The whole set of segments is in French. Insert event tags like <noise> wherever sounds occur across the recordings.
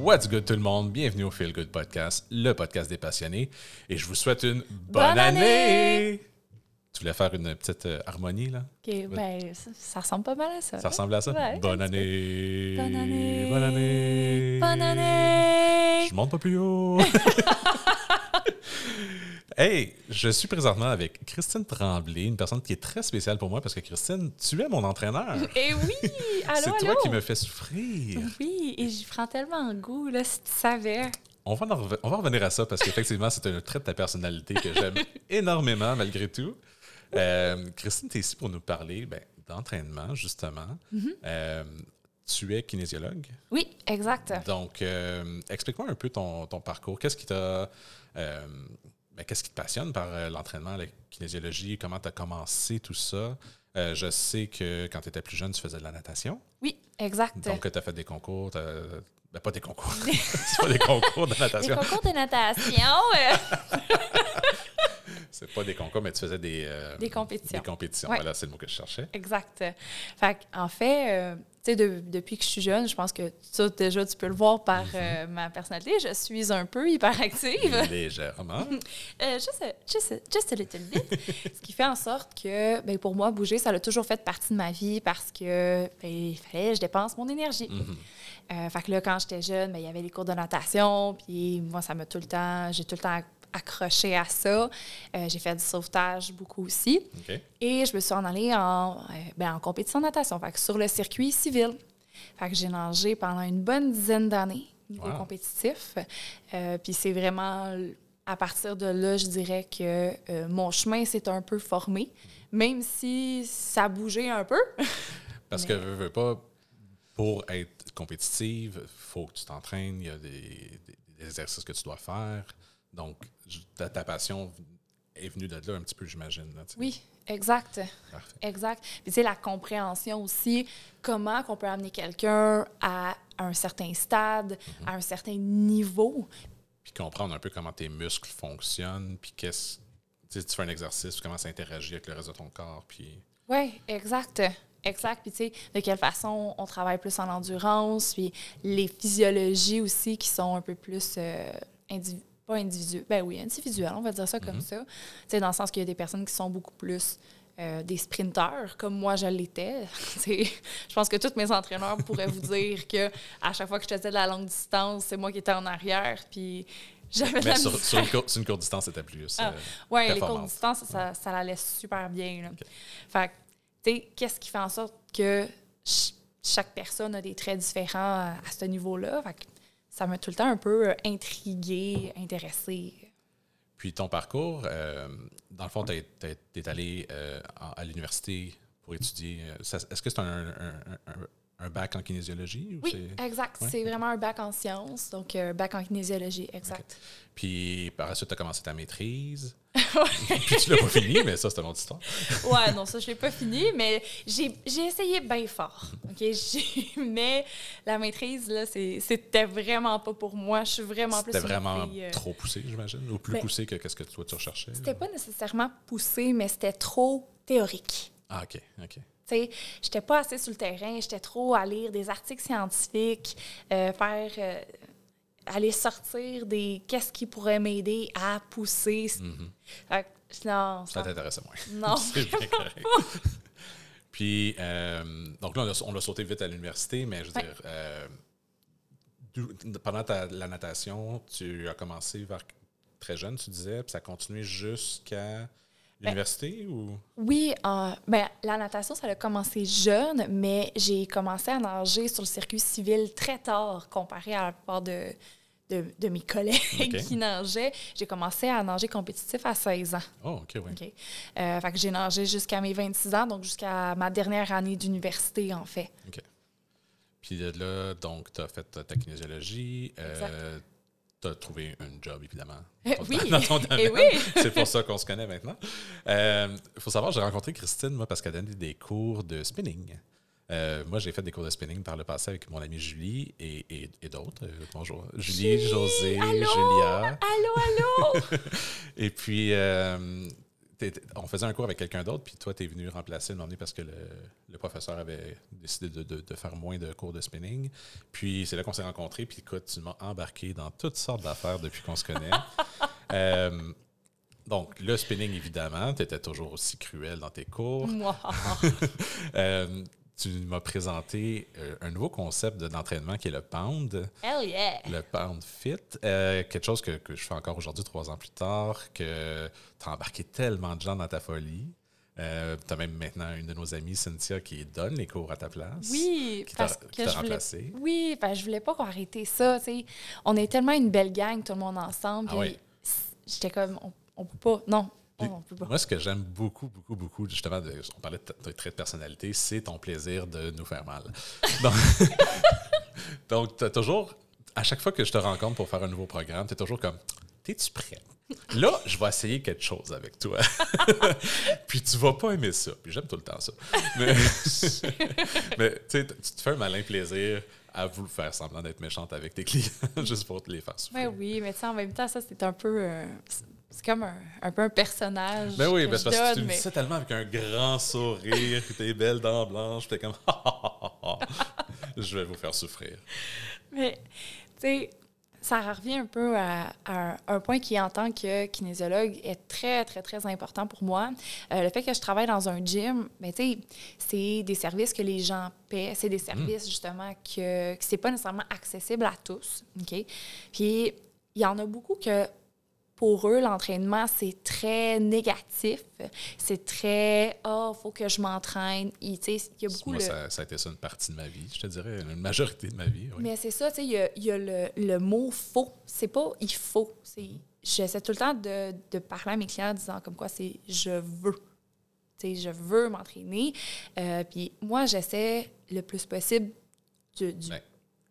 What's good tout le monde? Bienvenue au Feel Good Podcast, le podcast des passionnés. Et je vous souhaite une bonne, Bonne année! année! Tu voulais faire une petite euh, harmonie, là? Ok, ben, ça, ça ressemble pas mal à ça. Ça ressemble à ça? Ouais, bonne année! Bonne année! Bonne année! Bonne année! Je monte pas plus haut! <laughs> hey, je suis présentement avec Christine Tremblay, une personne qui est très spéciale pour moi parce que Christine, tu es mon entraîneur. Eh oui! <laughs> Allô, C'est allô! toi qui me fais souffrir. Oui, et j'y prends tellement goût, là, si tu savais. On va, en on va revenir à ça parce qu'effectivement, c'est un trait de ta personnalité que j'aime <laughs> énormément malgré tout. Euh, Christine, tu es ici pour nous parler ben, d'entraînement, justement. Euh, tu es kinésiologue. Oui, exact. Donc, euh, explique-moi un peu ton, ton parcours. Qu'est-ce qui t'a. euh, ben, Qu'est-ce qui te passionne par euh, l'entraînement, la kinésiologie? Comment tu as commencé tout ça? Euh, je sais que quand tu étais plus jeune, tu faisais de la natation. Oui, exact. Donc, tu as fait des concours. t'as- Ben, pas des concours. <laughs> c'est pas des concours de natation. concours de natation, euh, <laughs> C'est pas des concours, mais tu faisais des, euh, des compétitions. des compétitions. Ouais. Voilà, c'est le mot que je cherchais. Exact. Fait en fait, euh, tu sais, de- depuis que je suis jeune, je pense que ça, déjà, tu peux le voir par Mhm. euh, ma personnalité. Je suis un peu hyperactive. <laughs> Légèrement. Euh, juste, juste, juste a little bit. <laughs> Ce qui fait en sorte que, ben, pour moi, bouger, ça a toujours fait partie de ma vie parce que ben, il fallait que je dépense mon énergie. Mhm. Euh, fait que là, quand j'étais jeune, ben, il y avait les cours de natation, puis moi, ça m'a tout le temps, j'ai tout le temps accroché à ça. Euh, j'ai fait du sauvetage beaucoup aussi. Et je me suis en allée en, euh, ben, en compétition de natation, fait que sur le circuit civil. Fait que j'ai nagé pendant une bonne dizaine d'années niveau Wow. compétitif. Euh, puis c'est vraiment à partir de là, je dirais que euh, mon chemin s'est un peu formé, même si ça bougeait un peu. <laughs> Parce que, veux, veux pas, pour être compétitive, il faut que tu t'entraînes, il y a des exercices que tu dois faire. Donc, ta, ta passion est venue de là un petit peu, j'imagine. là. Oui, exact. Parfait. Exact. Puis tu sais, la compréhension aussi, comment qu'on peut amener quelqu'un à un certain stade, à un certain niveau. Puis comprendre un peu comment tes muscles fonctionnent, puis qu'est-ce. Tu fais un exercice, comment ça interagit avec le reste de ton corps, puis. Oui, exact. Exact. Puis, tu sais, de quelle façon on travaille plus en endurance, puis les physiologies aussi qui sont un peu plus. euh, indivi- pas individuelles. Ben oui, individuelles, on va dire ça comme ça. Tu sais, dans le sens qu'il y a des personnes qui sont beaucoup plus. euh, des sprinteurs, comme moi je l'étais. <laughs> Je pense que tous mes entraîneurs pourraient vous dire que à chaque fois que je faisais de la longue distance, c'est moi qui étais en arrière, puis j'avais Mais sur, sur une, cour- sur une courte distance, c'était plus. Ah, euh, Oui, les courtes distances, ça, ça la laisse super bien. Là. Fait tu sais, qu'est-ce qui fait en sorte que ch- chaque personne a des traits différents à, à ce niveau-là? Fait que ça m'a tout le temps un peu euh, intriguée, intéressée. Puis ton parcours, euh, dans le fond, tu es, allé euh, à l'université pour étudier. Est-ce que c'est un, un- un- un bac en kinésiologie? Ou Oui, exact. Ouais, C'est ok. vraiment un bac en sciences, donc un bac en kinésiologie, exact. Puis par la suite, tu as commencé ta maîtrise. <laughs> Puis tu l'as pas fini, mais ça, c'est une autre histoire. <laughs> Ouais, non, ça, je l'ai pas fini, mais j'ai j'ai essayé bien fort. OK? J'ai- <laughs> Mais la maîtrise, là, c'est- c'était vraiment pas pour moi. Je suis vraiment plus C'était vraiment fille, euh, trop poussé, j'imagine, ou plus Ben, poussé que qu'est-ce que toi tu recherchais. C'était pas nécessairement poussé, mais c'était trop théorique. Ah, OK, OK. Sais, j'étais pas assez sur le terrain, j'étais trop à lire des articles scientifiques, euh, faire euh, aller sortir des qu'est-ce qui pourrait m'aider à pousser. Fait que, non. Ça t'intéressait moins. <laughs> non. <laughs> <laughs> Puis, euh, donc là, on a, on a sauté vite à l'université, mais je veux Ouais. dire, pendant ta- la natation, tu as commencé vers très jeune, tu disais, puis ça a continué jusqu'à l'université ou? Oui, euh, ben, la natation, ça a commencé jeune, mais j'ai commencé à nager sur le circuit civil très tard comparé à la plupart de, de, de mes collègues <laughs> qui nageaient. J'ai commencé à nager compétitif à 16 ans. Oh, OK, oui. OK. Euh, fait que j'ai nagé jusqu'à mes 26 ans, donc jusqu'à ma dernière année d'université, en fait. OK. Puis là, donc, tu as fait ta kinésiologie. Euh, tu as trouvé un job, évidemment. <laughs> Euh, dans- oui. dans ton Eh domaine. oui. <laughs> C'est pour ça qu'on se connaît maintenant. Il faut savoir, j'ai rencontré Christine, moi, parce qu'elle donnait des cours de spinning. Euh, moi, j'ai fait des cours de spinning par le passé avec mon amie Julie et, et- et d'autres. Euh, bonjour. Julie, Julie, José, allô? Julia. Allô, allô! <laughs> Et puis, euh, on faisait un cours avec quelqu'un d'autre, puis toi, tu es venu remplacer le moment parce que le, professeur avait décidé de, faire moins de cours de spinning. Puis c'est là qu'on s'est rencontrés, puis écoute, tu m'as embarqué dans toutes sortes d'affaires depuis qu'on se connaît. <laughs> Euh, donc, le spinning, évidemment, tu étais toujours aussi cruel dans tes cours. <laughs> euh, tu m'as présenté euh, un nouveau concept d'entraînement qui est le Pound. Hell yeah! Le Pound Fit. Euh, quelque chose que, je fais encore aujourd'hui, trois ans plus tard, que tu as embarqué tellement de gens dans ta folie. Euh, tu as même maintenant une de nos amies, Cynthia, qui donne les cours à ta place. Oui, parce que je voulais, oui, parce je voulais pas qu'on arrêter ça. On est tellement une belle gang, tout le monde ensemble. Ah j'étais comme, on, on peut pas. Non, moi, ce que j'aime beaucoup, beaucoup, beaucoup, justement, on parlait de, de trait de personnalité, c'est ton plaisir de nous faire mal. <laughs> Donc, <laughs> tu as toujours, à chaque fois que je te rencontre pour faire un nouveau programme, tu es toujours comme, t'es-tu prêt? Là, je vais essayer quelque chose avec toi. <laughs> puis tu vas pas aimer ça. Puis j'aime tout le temps ça. Mais, tu te fais un malin plaisir à vous faire semblant d'être méchante avec tes clients juste pour te les faire souffrir. Ben oui, mais en même temps, ça, c'est un peu. Euh, c'est comme un, peu un personnage. Ben oui, parce que tu me dis ça tellement avec un grand sourire, que t'es belle dents blanches, t'es comme je vais vous faire souffrir. Mais, tu sais, ça revient un peu à, un point qui, en tant que kinésiologue, est très, très, très important pour moi. Euh, le fait que je travaille dans un gym, ben, tu sais, c'est des services que les gens paient. C'est des hmm. services, justement, que, que c'est pas nécessairement accessible à tous. OK? Puis, il y en a beaucoup que pour eux, l'entraînement, c'est très négatif. C'est très Ah, oh, faut que je m'entraîne. Il, y a beaucoup. Moi, ça, a été ça une partie de ma vie, je te dirais, une majorité de ma vie. Mais c'est ça, il y a, y a le, le, mot faut. C'est pas il faut. J'essaie tout le temps de, de, parler à mes clients en disant comme quoi c'est je veux. sais, je veux m'entraîner. Euh, puis moi, j'essaie le plus possible du, du,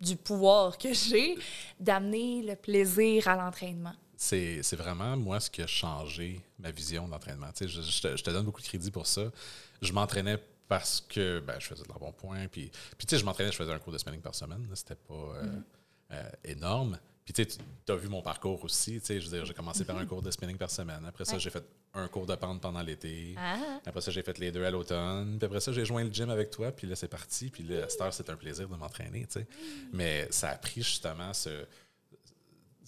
du pouvoir que j'ai d'amener le plaisir à l'entraînement c'est vraiment moi ce qui a changé ma vision d'entraînement. Je, je, te, donne beaucoup de crédit pour ça. Je m'entraînais parce que ben, je faisais de la bon point. Puis, puis tu sais, je m'entraînais, je faisais un cours de spinning par semaine. C'était pas euh, mm-hmm. euh, énorme. Puis tu as vu mon parcours aussi. Je veux dire, j'ai commencé par un mm-hmm. cours de spinning par semaine. Après ça, j'ai fait un cours de pente pendant l'été. Ah. Après ça, j'ai fait les deux à l'automne. Puis après ça, j'ai joint le gym avec toi. Puis là, c'est parti. Puis là, à cette heure, c'est un plaisir de m'entraîner. Mm. Mais ça a pris justement ce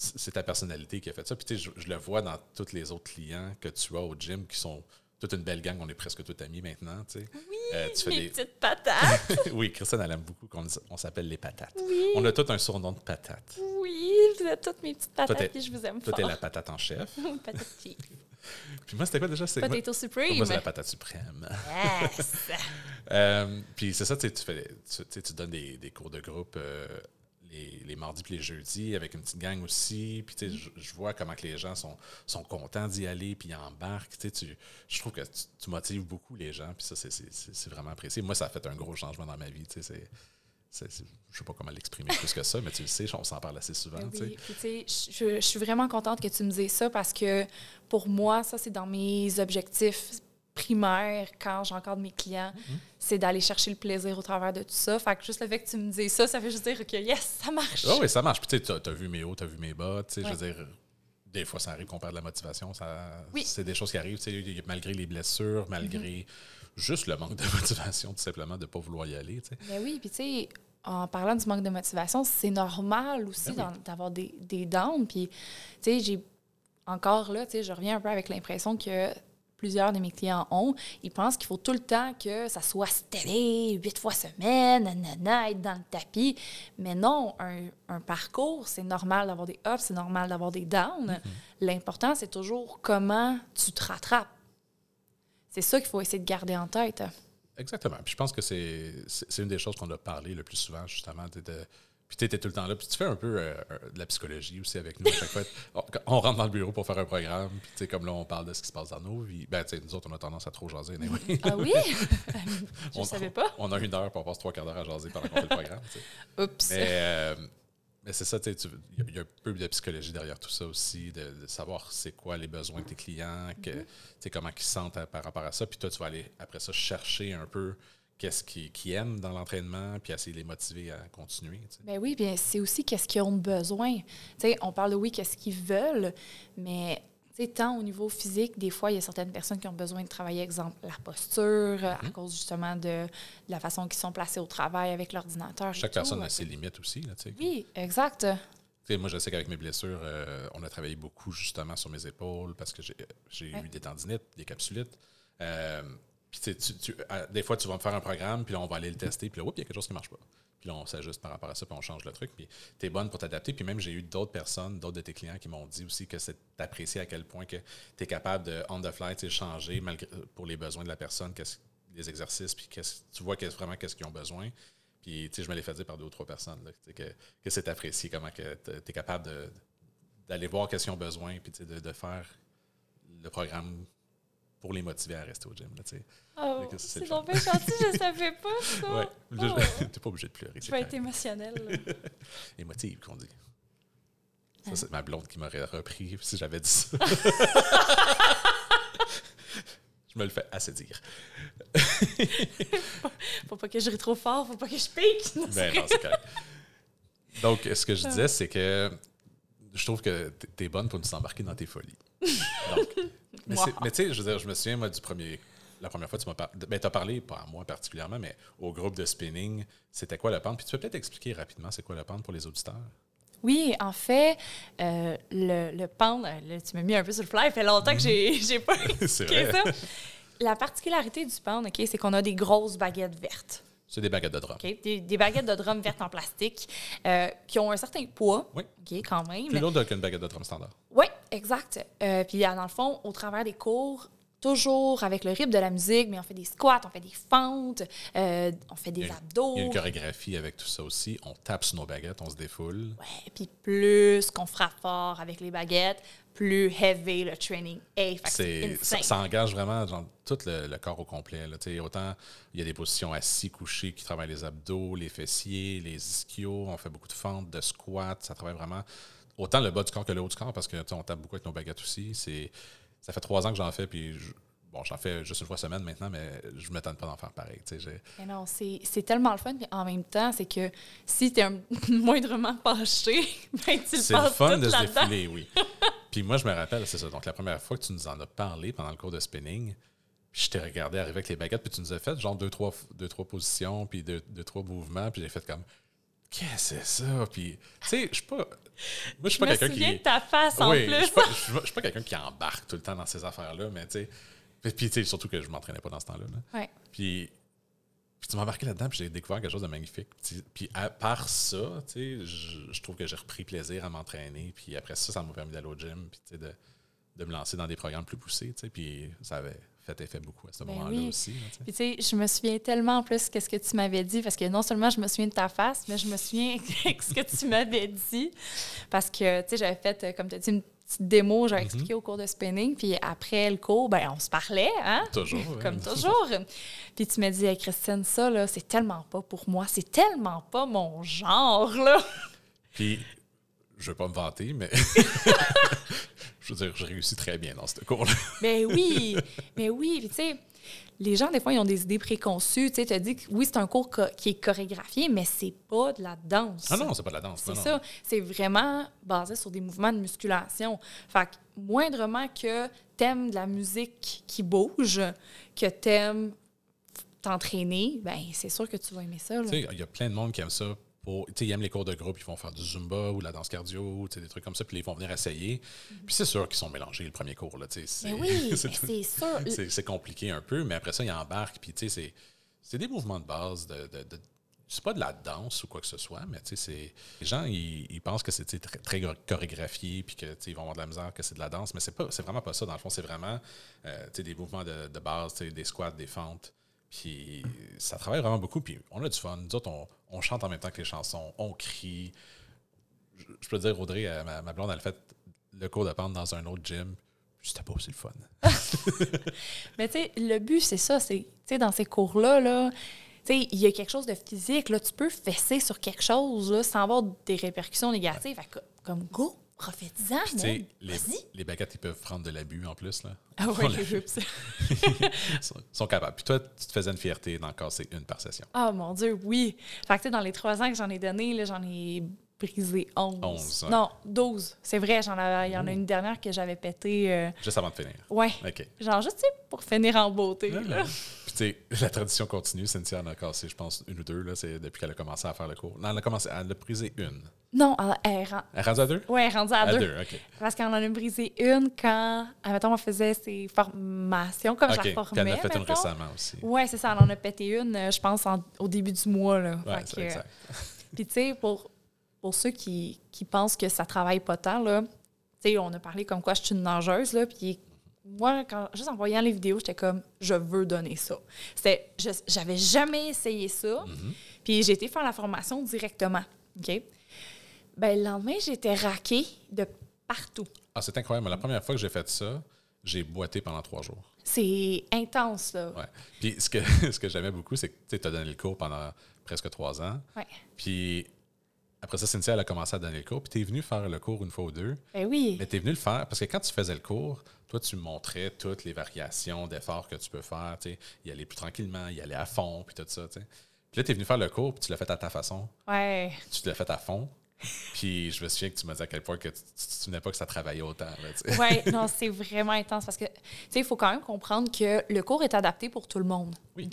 c'est ta personnalité qui a fait ça. Puis tu sais, je, le vois dans tous les autres clients que tu as au gym qui sont toute une belle gang. On est presque tous amis maintenant. Tu sais. Oui, euh, tu mes petites patates. <laughs> oui, Christine, elle aime beaucoup qu'on on s'appelle les patates. On a tous un surnom de patate. Oui, vous êtes toutes mes petites patates et je vous aime toi, fort. Toi, t'es la patate en chef. <laughs> patate <laughs> Puis moi, c'était quoi déjà? Potato Supreme. Moi, c'est la patate suprême. Yes! euh, puis c'est ça, tu, fais, tu, tu donnes des, des, cours de groupe euh, les, mardis puis les jeudis avec une petite gang aussi. Puis, tu sais, je, vois comment que les gens sont, sont contents d'y aller puis ils embarquent. Tu sais, je trouve que tu, motives beaucoup les gens. Puis ça, c'est vraiment apprécié. Moi, ça a fait un gros changement dans ma vie. Tu sais, je ne sais pas comment l'exprimer plus que ça, mais tu le sais, on s'en parle assez souvent. Oui, tu sais, je, je suis vraiment contente que tu me dises ça parce que pour moi, ça, c'est dans mes objectifs primaire quand j'encadre mes clients, mhm. c'est d'aller chercher le plaisir au travers de tout ça. Fait que juste le fait que tu me dises ça, ça fait juste dire que yes, ça marche. Oh oui, ça marche. Puis tu as, vu mes hauts, tu as vu mes bas. Je veux dire, des fois, ça arrive qu'on perd de la motivation. Ça, C'est des choses qui arrivent, malgré les blessures, malgré mhm. juste le manque de <laughs> motivation, tout simplement, de ne pas vouloir y aller. Mais ben oui, puis tu sais, en parlant du manque de motivation, c'est normal aussi ben d'avoir des, des downs. Puis, tu sais, j'ai encore là, tu sais, je reviens un peu avec l'impression que plusieurs de mes clients ont, ils pensent qu'il faut tout le temps que ça soit stellé, huit fois semaine, nanana, être dans le tapis. Mais non, un, parcours, c'est normal d'avoir des ups, c'est normal d'avoir des downs. Mm-hmm. L'important, c'est toujours comment tu te rattrapes. C'est ça qu'il faut essayer de garder en tête. Exactement. Puis je pense que c'est une des choses qu'on a parlé le plus souvent, justement, de puis tu étais tout le temps là. Puis tu fais un peu euh, de la psychologie aussi avec nous à chaque fois. <laughs> On, rentre dans le bureau pour faire un programme. Puis tu sais, comme là, on parle de ce qui se passe dans nos vies. Ben, tu sais, nous autres, on a tendance à trop jaser. ah oui? <laughs> Je ne savais pas. On a une heure pour passer trois quarts d'heure à jaser pendant qu'on fait le programme. Oups. Mais, euh, mais c'est ça, tu sais, il y, a un peu de psychologie derrière tout ça aussi, de, savoir c'est quoi les besoins de tes clients, que, mm-hmm. comment ils se sentent par rapport à ça. Puis toi, tu vas aller après ça chercher un peu qu'est-ce qu'ils aiment dans l'entraînement, puis essayer de les motiver à continuer. Ben oui, bien c'est aussi qu'est-ce qu'ils ont besoin. sais, on parle de oui, qu'est-ce qu'ils veulent, mais Tu sais, tant au niveau physique, des fois, il y a certaines personnes qui ont besoin de travailler, exemple, la posture, euh, à Mhm. cause justement de, de la façon qu'ils sont placés au travail avec l'ordinateur. Chaque tout. personne a ses limites aussi. Là, tu sais. Oui, exact. Tu sais, moi, je sais qu'avec mes blessures, euh, on a travaillé beaucoup justement sur mes épaules parce que j'ai j'ai Ouais. eu des tendinites, des capsulites. Euh, puis tu à- des fois, tu vas me faire un programme, puis là, on va aller le tester, puis là, oups, il y a quelque chose qui ne marche pas. Puis là, on s'ajuste par rapport à ça, puis on change le truc. Puis tu es bonne pour t'adapter. Puis même, j'ai eu d'autres personnes, d'autres de tes clients qui m'ont dit aussi que c'est apprécié à quel point que tu es capable de, on the fly, changer malgré, pour les besoins de la personne, les exercices, puis tu vois vraiment qu'est-ce qu'ils ont besoin. Puis, je me l'ai fait dire par deux ou trois personnes, là, que, que c'est apprécié, comment tu es capable d'aller voir qu'est-ce qu'ils ont besoin, puis de, de faire le programme pour les motiver à rester au gym. Là, tu. Oh, c'est donc bien gentil, je ne savais pas <laughs> ça. ouais. Oh. <laughs> T'es pas obligé de pleurer. Je vais être là. <laughs> Émotive, qu'on dit. Ça, Hein? c'est ma blonde qui m'aurait repris si j'avais dit ça. je me le fais assez dire. Faut pas que je rie trop fort, faut pas que je pique. Non, Ben non, c'est correct. Donc, ce que je disais, c'est que je trouve que t'es- t'es bonne pour nous embarquer dans tes folies. Donc, mais tu sais, je veux dire, je me souviens, moi, du premier. La première fois, tu m'as parlé. Ben, tu as parlé, pas à moi particulièrement, mais au groupe de spinning, c'était quoi le pente? Puis tu peux peut-être expliquer rapidement c'est quoi le pente pour les auditeurs? Oui, en fait, euh, le, le pendre, là, tu m'as mis un peu sur le fly, ça fait longtemps que j'ai j'ai pas <laughs> c'est ça. La particularité du pendre, OK, c'est qu'on a des grosses baguettes vertes. C'est des baguettes de drum. OK? Des, des baguettes de drum vertes en plastique euh, qui ont un certain poids, Oui. OK, quand même. Plus lourde qu'une baguette de drum standard. Oui, exact. Euh, puis dans le fond, au travers des cours, toujours avec le rythme de la musique, mais on fait des squats, on fait des fentes, euh, on fait Il des y a- abdos. Il y a une chorégraphie avec tout ça aussi. On tape sur nos baguettes, on se défoule. Ouais, puis plus qu'on frappe fort avec les baguettes, plus heavy le training est. Ça, ça engage vraiment genre, tout le, le corps au complet. Là. Autant il y a des positions assis, couchés qui travaillent les abdos, les fessiers, les ischios. On fait beaucoup de fentes, de squats. Ça travaille vraiment autant le bas du corps que le haut du corps parce que on tape beaucoup avec nos baguettes aussi. C'est, ça fait trois ans que j'en fais, puis je- bon, j'en fais juste une fois semaine maintenant, mais je ne m'étonne pas d'en faire pareil. tu sais, j'ai- Mais non, c'est tellement le fun. Puis en même temps, c'est que si tu es <laughs> moindrement fâché, <laughs> ben tu le C'est le fun de se défiler, oui. <laughs> Puis moi, je me rappelle, c'est ça. Donc, la première fois que tu nous en as parlé pendant le cours de spinning, je t'ai regardé arriver avec les baguettes, puis tu nous as fait genre deux, trois, deux, trois positions, puis deux, deux, trois mouvements, puis j'ai fait comme, qu'est-ce que c'est ça? Puis, tu sais, je suis pas. Moi, je suis pas quelqu'un qui. de ta face en oui, plus. je suis pas- quelqu'un qui embarque tout le temps dans ces affaires-là, mais tu sais. Puis, puis, tu sais, surtout que je m'entraînais pas dans ce temps-là. là. Ouais. Puis, puis tu m'as embarqué là-dedans, puis j'ai découvert quelque chose de magnifique. Puis, puis à part ça, tu sais, je, je trouve que j'ai repris plaisir à m'entraîner. Puis après ça, ça m'a permis d'aller au gym, puis tu sais, de, de me lancer dans des programmes plus poussés. tu sais. Puis ça avait fait effet beaucoup à ce Ben moment-là oui. aussi. là. Puis tu sais, je me souviens tellement en plus qu'est-ce que tu m'avais dit parce que non seulement je me souviens de ta face, mais je me souviens <laughs> de ce que tu m'avais dit parce que tu sais, j'avais fait comme tu as dit une petite démo, j'avais expliqué au cours de spinning, puis après le cours, ben on se parlait, hein? Toujours. ouais. Comme toujours. Puis tu m'as dit, Hey, Christine, ça, là, c'est tellement pas pour moi. C'est tellement pas mon genre, là. Puis, je veux pas me vanter, mais <laughs> je veux dire, je réussis très bien dans ce cours-là. Mais <laughs> oui, mais oui. Tu sais, les gens, des fois, ils ont des idées préconçues. Tu sais, tu as dit que oui, c'est un cours co- qui est chorégraphié, mais c'est pas de la danse. Ah non, c'est pas de la danse. C'est ça. C'est vraiment basé sur des mouvements de musculation. Fait que moindrement que t'aimes de la musique qui bouge, que t'aimes t'entraîner, ben c'est sûr que tu vas aimer ça. Tu sais, il y a plein de monde qui aime ça. Pour, tu sais, ils aiment les cours de groupe, ils vont faire du zumba ou de la danse cardio, tu sais, des trucs comme ça, puis ils vont venir essayer. Puis c'est sûr qu'ils sont mélangés le premier cours. Là, tu sais, c'est, oui, <laughs> c'est c'est sûr. <laughs> c'est, c'est compliqué un peu, mais après ça, ils embarquent. Puis tu sais, c'est, c'est des mouvements de base. De, de, de- c'est pas de la danse ou quoi que ce soit, mais tu sais, c'est, les gens, ils, ils pensent que c'est très, très chorégraphié, puis que tu sais, ils vont avoir de la misère, que c'est de la danse, mais c'est, pas, c'est vraiment pas ça. Dans le fond, c'est vraiment euh, tu sais, des mouvements de, de base, tu sais, des squats, des fentes. Puis ça travaille vraiment beaucoup. Puis on a du fun. Nous autres, on, chante en même temps que les chansons, on crie. Je, peux dire, Audrey, euh, ma, ma blonde, elle fait le cours de pente dans un autre gym. C'était pas aussi le fun. <laughs> Mais tu sais, le but, c'est ça. C'est, tu dans ces cours-là, là, il y a quelque chose de physique. Là, tu peux fesser sur quelque chose là, sans avoir des répercussions négatives. Comme, go, profite-en, les, les baguettes, ils peuvent prendre de l'abus en plus. Là. Ah l'a- les whips. <laughs> Ils sont, sont capables. Puis toi, tu te faisais une fierté d'en casser une par session. Ah mon Dieu, oui. Fait que, tu sais, dans les trois ans que j'en ai donné, là, j'en ai brisé 11. 11, ouais. Non, 12. C'est vrai, j'en il y en a une dernière que j'avais pété. euh, Juste avant de finir. ouais. OK. Genre, juste pour finir en beauté. Là. <laughs> La tradition continue. Cynthia en a cassé, je pense, une ou deux, là, c'est depuis qu'elle a commencé à faire le cours. Non, elle a commencé, elle a brisé une. Non, elle, elle Elle est rendue à deux? ouais, elle est rendue à, À deux. Parce qu'on en a brisé une quand, admettons, on faisait ses formations, comme je la elle formais, en a fait une récemment aussi. Ouais, c'est ça, elle en a pété une, euh, je pense, en- au début du mois. Là. Ouais, Fait c'est que- exact. <laughs> Puis, tu sais, pour, pour ceux qui, qui pensent que ça travaille pas tant, là, tu sais, on a parlé comme quoi je suis une nageuse, là, puis moi, quand, juste en voyant les vidéos, j'étais comme, je veux donner ça. C'était, je- j'avais jamais essayé ça, Mhm. puis j'ai été faire la formation directement, OK? Ben, le lendemain, j'étais raquée de partout. Ah, c'est incroyable. La première fois que j'ai fait ça, j'ai boité pendant trois jours. C'est intense, là. Ouais. Puis ce que, <laughs> ce que j'aimais beaucoup, c'est que tu as donné le cours pendant presque trois ans. Ouais. Puis après ça, Cynthia, elle a commencé à donner le cours. Puis tu es venu faire le cours une fois ou deux. Ben oui. Mais tu es venu le faire parce que quand tu faisais le cours, toi, tu montrais toutes les variations d'efforts que tu peux faire. tu sais, Y aller plus tranquillement, y aller à fond, puis tout ça. Puis là, tu es venu faire le cours, puis tu l'as fait à ta façon. Ouais. Tu l'as fait à fond. <laughs> Puis je me souviens que tu m'as dit à quel point que tu ne te souvenais pas que ça travaillait autant. Ouais, <laughs> non, c'est vraiment intense parce que, tu sais, il faut quand même comprendre que le cours est adapté pour tout le monde. Oui.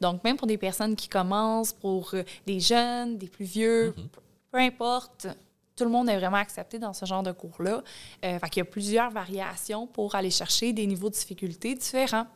Donc, même pour des personnes qui commencent, pour euh, des jeunes, des plus vieux, Mm-hmm. Peu importe, tout le monde est vraiment accepté dans ce genre de cours-là. Euh, fait y a plusieurs variations pour aller chercher des niveaux de difficulté différents.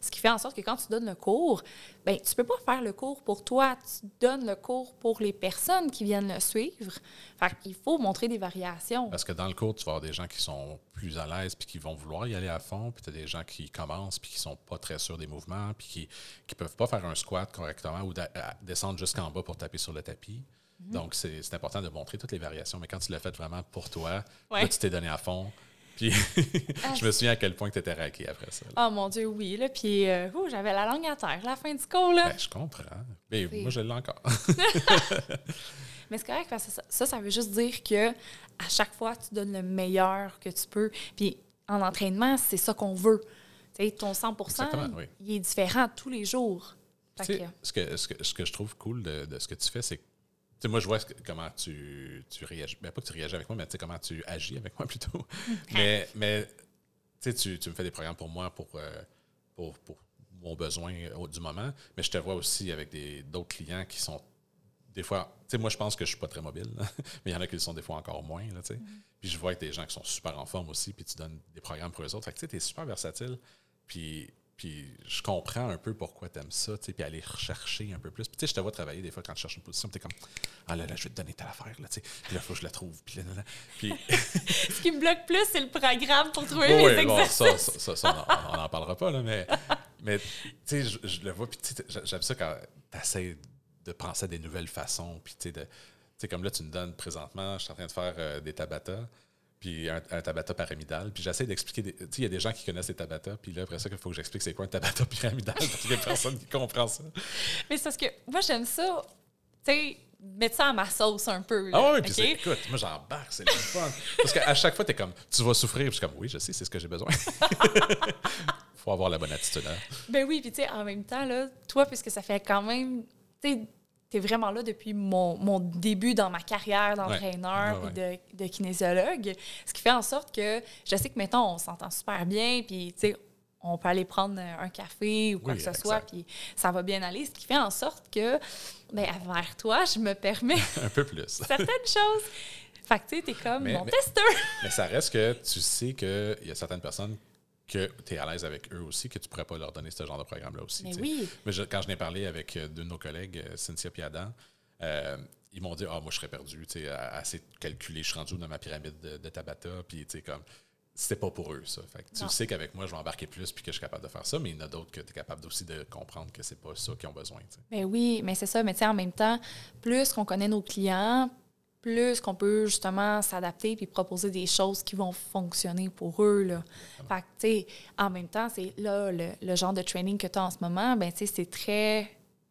Ce qui fait en sorte que quand tu donnes le cours, ben tu peux pas faire le cours pour toi, tu donnes le cours pour les personnes qui viennent le suivre. Fait qu'il faut montrer des variations. Parce que dans le cours, tu vas avoir des gens qui sont plus à l'aise puis qui vont vouloir y aller à fond. Puis tu as des gens qui commencent puis qui sont pas très sûrs des mouvements puis qui ne peuvent pas faire un squat correctement ou descendre jusqu'en bas pour taper sur le tapis. Mhm. Donc, c'est important de montrer toutes les variations. Mais quand tu l'as fait vraiment pour toi, Ouais. là, tu t'es donné à fond. Puis <laughs> je me souviens à quel point tu étais raqué après ça. là. Oh mon Dieu, oui. Là, puis euh, j'avais la langue à terre, la fin du cours. Là. Ben, je comprends. Mais moi, je l'ai encore. <laughs> Mais c'est correct parce que ça, ça, ça veut juste dire que à chaque fois, tu donnes le meilleur que tu peux. Puis en entraînement, c'est ça qu'on veut. Tu sais, ton 100 Exactement, oui. il est différent tous les jours. Que- ce, que, ce, que, ce que je trouve cool de, de ce que tu fais, c'est que sais, moi, je vois que- comment tu, tu réagis. Ben, pas que tu réagis avec moi, mais tu sais, comment tu agis avec moi <laughs> plutôt. mais mais tu, tu, me fais des programmes pour moi, pour, euh, pour, pour mon besoin au- du moment. Mais je te vois aussi avec d'autres clients qui sont des fois. Tu sais, moi, je pense que je suis pas très mobile, là. <laughs> mais il y en a qui le sont des fois encore moins. Là, sais. Puis je vois avec des gens qui sont super en forme aussi, puis tu donnes des programmes pour eux autres. Fait que tu es super versatile. Puis, puis je comprends un peu pourquoi tu aimes ça, tu sais, puis aller rechercher un peu plus. Puis tu sais, je te vois travailler des fois quand tu cherches une position, tu es comme Ah là là, je vais te donner telle affaire, là, tu sais. Puis là, il faut que je la trouve. Puis là, là, là. Puis, <laughs> Ce qui me bloque plus, c'est le programme pour trouver Ouais, les bon, exercices. ça, ça, ça, ça, on n'en parlera pas, là, mais, mais tu sais, je, je le vois, puis tu sais, j'a- j'aime ça quand tu essaies de penser à des nouvelles façons, puis tu sais, de- tu sais, comme là, tu me donnes présentement, je suis en train de faire euh, des tabata, puis un, un tabata pyramidal, puis j'essaie d'expliquer, tu sais, il y a des gens qui connaissent les tabata, puis là, après ça, il faut que j'explique c'est quoi un tabata pyramidal, <laughs> parce qu'il y a personne qui comprend ça. Mais c'est parce que moi, j'aime ça, tu sais, mettre ça à ma sauce un peu. là, Ah oui, puis écoute, moi j'embarque, c'est le fun. Parce qu'à chaque fois, tu es comme, tu vas souffrir, puis je suis comme, oui, je sais, c'est ce que j'ai besoin. <laughs> faut avoir la bonne attitude. hein. Ben oui, puis tu sais, en même temps, là, toi, puisque ça fait quand même, tu sais, t'es vraiment là depuis mon, mon début dans ma carrière d'entraîneur Ouais, et de, de kinésiologue, ce qui fait en sorte que je sais que, mettons, on s'entend super bien, puis tu sais, on peut aller prendre un café ou quoi Oui, que ce exact. soit, puis ça va bien aller, ce qui fait en sorte que, ben, vers toi, je me permets <laughs> Un peu plus. <laughs> certaines choses. Fait que tu sais, t'es comme Mais- mon mais- testeur. Mais ça reste que tu sais qu'il y a certaines personnes que tu es à l'aise avec eux aussi, que tu pourrais pas leur donner ce genre de programme-là aussi. Mais oui. Mais je- quand je n'ai parlé avec euh, deux de nos collègues, euh, Cynthia et Adam, euh, ils m'ont dit Ah, moi, je serais perdu, tu sais, assez calculé, je suis rendu dans ma pyramide de, de Tabata, puis tu sais, comme. C'était pas pour eux, ça. Fait que tu sais qu'avec moi, je vais embarquer plus puis que je suis capable de faire ça, mais il y en a d'autres que tu es capable aussi de comprendre que c'est pas ça qu'ils ont besoin. tu sais. Ben oui, mais c'est ça. Mais tu sais, en même temps, plus qu'on connaît nos clients, plus qu'on peut justement s'adapter puis proposer des choses qui vont fonctionner pour eux. Là. Fait que, tu sais, en même temps, c'est là, le, le genre de training que tu as en ce moment, ben tu sais, c'est très,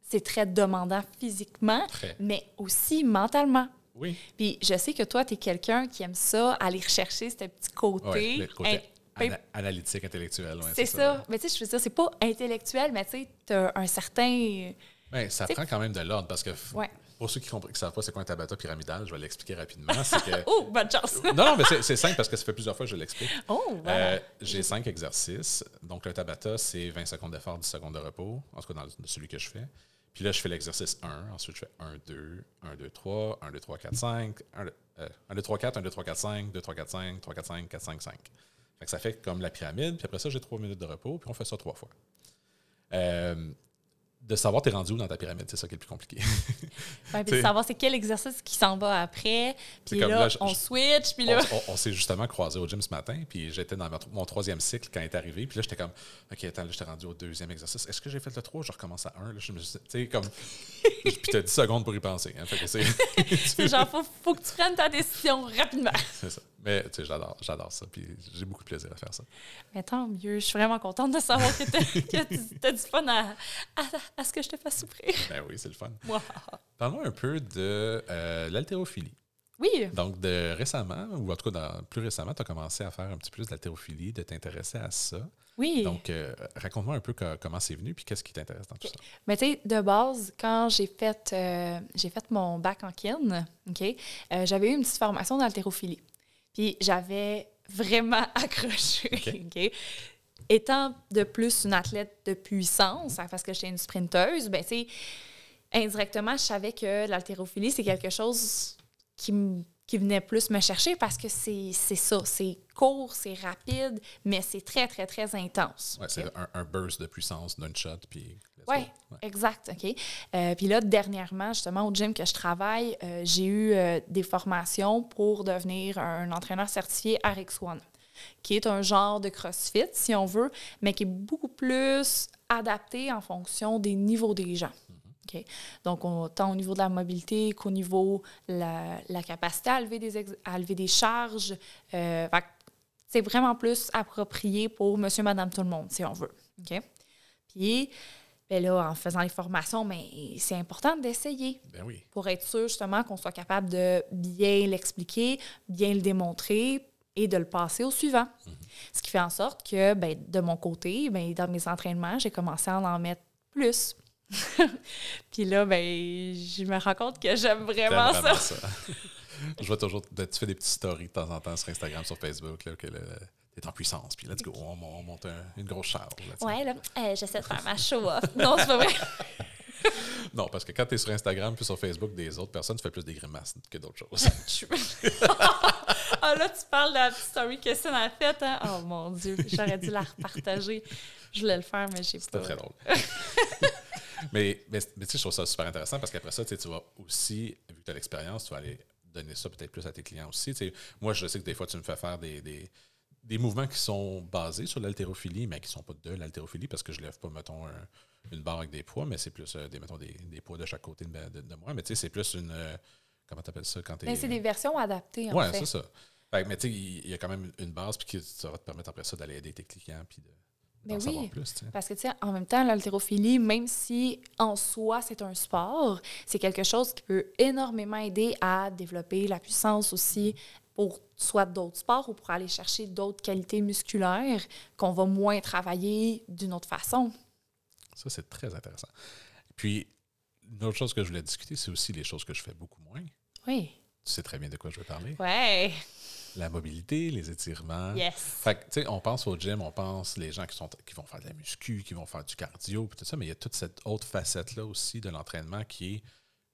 c'est très demandant physiquement, Très. mais aussi mentalement. Oui. Puis je sais que toi, tu es quelqu'un qui aime ça, aller rechercher ce petit côté. Ouais, le côté in- ana- analytique, intellectuel. ouais, c'est ça. Mais tu sais, je veux dire, c'est pas intellectuel, mais tu sais, tu as un certain. Ouais, ça T'sais- prend quand même de l'ordre parce que Ouais. Pour ceux qui ne savent pas c'est quoi un tabata pyramidal, je vais l'expliquer rapidement. Que... <laughs> oh, bonne chance! <laughs> non, non, mais c'est simple parce que ça fait plusieurs fois que je l'explique. Oh, voilà. euh, J'ai cinq exercices. Donc, le tabata, c'est 20 secondes d'effort, 10 secondes de repos, en tout cas dans celui que je fais. Puis là, je fais l'exercice 1. Ensuite, je fais 1, 2, 1, 2, 3, 1, 2, 3, 4, 5, 1, 2, 3, 4, 1, 2, 3, 4, 5, 2, 3, 4, 5, 3, 4, 5, 4, 5, 5. Fait que ça fait comme la pyramide. Puis après ça, j'ai 3 minutes de repos. Puis on fait ça trois fois. Euh, de savoir t'es rendu où dans ta pyramide, c'est ça qui est le plus compliqué. ouais, puis <laughs> de savoir c'est quel exercice qui s'en va après. Puis là, là on switch. Puis là... On, on, s'est justement croisé au gym ce matin, puis j'étais dans mon troisième cycle quand il est arrivé. Puis là, j'étais comme, OK, attends, là, j'étais rendu au deuxième exercice. Est-ce que j'ai fait le 3 Je recommence à 1. Là, je me tu sais, comme. puis t'as 10 secondes pour y penser. Hein, c'est <laughs> <laughs> genre, faut, faut que tu prennes ta décision rapidement. c'est ça. Mais tu sais, j'adore, j'adore ça. Puis j'ai beaucoup de plaisir à faire ça. Mais tant mieux. Je suis vraiment contente de savoir que tu as, du fun à, à, ce que je te fasse souffrir. Ben oui, c'est le fun. Wow. Parle-moi un peu de euh, l'haltérophilie. Oui. Donc, de récemment, ou en tout cas plus récemment, tu as commencé à faire un petit peu plus d'haltérophilie, de t'intéresser à ça. Oui. Donc, euh, raconte-moi un peu comment c'est venu, puis qu'est-ce qui t'intéresse dans tout ça? Mais tu sais, de base, quand j'ai fait, euh, j'ai fait mon bac en kin, OK, euh, j'avais eu une petite formation d'haltérophilie. Puis j'avais vraiment <laughs> accroché. Étant de plus une athlète de puissance, parce que j'étais une sprinteuse, ben indirectement, je savais que l'haltérophilie, c'est quelque chose qui me qui venait plus me chercher parce que c'est ça. C'est court, c'est rapide, mais c'est très, très, très intense. Oui, c'est un, burst de puissance d'un shot. Puis oui, ouais. exact. OK. Euh, puis là, dernièrement, justement, au gym que je travaille, euh, j'ai eu euh, des formations pour devenir un entraîneur certifié RX1, qui est un genre de CrossFit, si on veut, mais qui est beaucoup plus adapté en fonction des niveaux des gens. Donc, tant au niveau de la mobilité qu'au niveau de la, capacité à lever des, à lever des charges. Euh, c'est vraiment plus approprié pour monsieur, madame, tout le monde, si on veut. Puis, ben là, en faisant les formations, mais c'est important d'essayer. Ben oui. Pour être sûr, justement, qu'on soit capable de bien l'expliquer, bien le démontrer et de le passer au suivant. Mm-hmm. Ce qui fait en sorte que, ben, de mon côté, ben, dans mes entraînements, j'ai commencé à en mettre plus. Puis là, ben, je me rends compte que j'aime vraiment, ça. je vois toujours, tu fais des petites stories de temps en temps sur Instagram, sur Facebook, là, que t'es en puissance, puis let's go, on, monte une grosse charge. ouais, là, euh, j'essaie de faire ma show-off. non, c'est pas vrai. <laughs> non, parce que quand tu es sur Instagram puis sur Facebook des autres personnes, tu fais plus des grimaces que d'autres choses. <laughs> <laughs> ah là, tu parles de la petite story que Céline a faite. Hein? Oh mon Dieu, j'aurais dû la repartager. Je voulais le faire, mais j'ai pas. C'était très drôle. Mais, mais, tu sais, je trouve ça super intéressant parce qu'après ça, tu vas aussi, vu que tu as l'expérience, tu vas aller donner ça peut-être plus à tes clients aussi. moi, je sais que des fois, tu me fais faire des, des, mouvements qui sont basés sur l'haltérophilie, mais qui ne sont pas de l'haltérophilie parce que je ne lève pas, mettons, une barre avec des poids, mais c'est plus euh, des, mettons, des, des, poids de chaque côté de, moi. Mais tu sais, c'est plus une. Euh, comment tu appelles ça quand tu es. c'est des versions adaptées, en ouais, c'est ça. mais tu sais, il y a quand même une base, puis ça va te permettre après ça d'aller aider tes clients, puis de mais oui, parce que tu sais, en même temps, l'haltérophilie, même si en soi c'est un sport, c'est quelque chose qui peut énormément aider à développer la puissance aussi pour soit d'autres sports ou pour aller chercher d'autres qualités musculaires qu'on va moins travailler d'une autre façon. Ça, c'est très intéressant. Puis, une autre chose que je voulais discuter, c'est aussi les choses que je fais beaucoup moins. Oui. Tu sais très bien de quoi je veux parler. Oui la mobilité, les étirements. Yes. Fait que, tu sais, on pense au gym, on pense les gens qui, sont, qui vont faire de la muscu, qui vont faire du cardio, tout ça, mais il y a toute cette autre facette-là aussi de l'entraînement qui est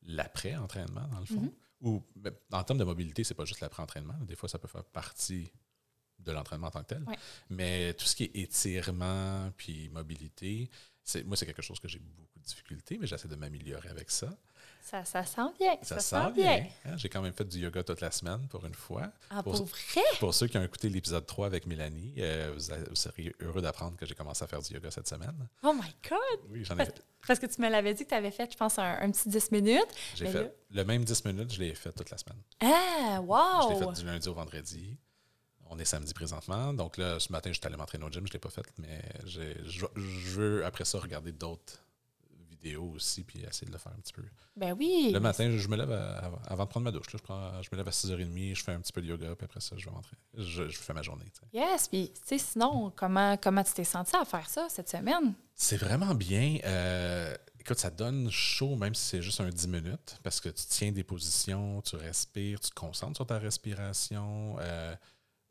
l'après-entraînement, dans le fond. Mm-hmm. Ou, ben, en termes de mobilité, c'est pas juste l'après-entraînement. Des fois, ça peut faire partie de l'entraînement en tant que tel. Mais tout ce qui est étirement puis mobilité, moi, c'est quelque chose que j'ai beaucoup de difficultés, mais j'essaie de m'améliorer avec ça. Ça, ça sent bien. Ça, sent, bien. Hein, j'ai quand même fait du yoga toute la semaine pour une fois. Ah, pour, vrai? Pour ceux qui ont écouté l'épisode 3 avec Mélanie, euh, vous, seriez heureux d'apprendre que j'ai commencé à faire du yoga cette semaine. Oh my God! Oui, j'en ai fait. Parce que tu me l'avais dit que tu avais fait, je pense, un, petit 10 minutes. J'ai fait le même 10 minutes, je l'ai fait toute la semaine. Ah, wow! Je l'ai fait du lundi au vendredi. On est samedi présentement. Donc là, ce matin, j'étais allé m'entraîner au gym. Je ne l'ai pas fait, mais je veux, après ça, regarder d'autres vidéo aussi, puis essayer de le faire un petit peu. Ben oui. Le matin, je, me lève avant de prendre ma douche. je, prends, je me lève à 6h30, je fais un petit peu de yoga, puis après ça, je vais rentrer. Je, fais ma journée. Yes, puis tu sais, sinon, comment, comment tu t'es senti à faire ça cette semaine? C'est vraiment bien. Euh, Écoute, ça donne chaud, même si c'est juste un 10 minutes, parce que tu tiens des positions, tu respires, tu te concentres sur ta respiration. Euh,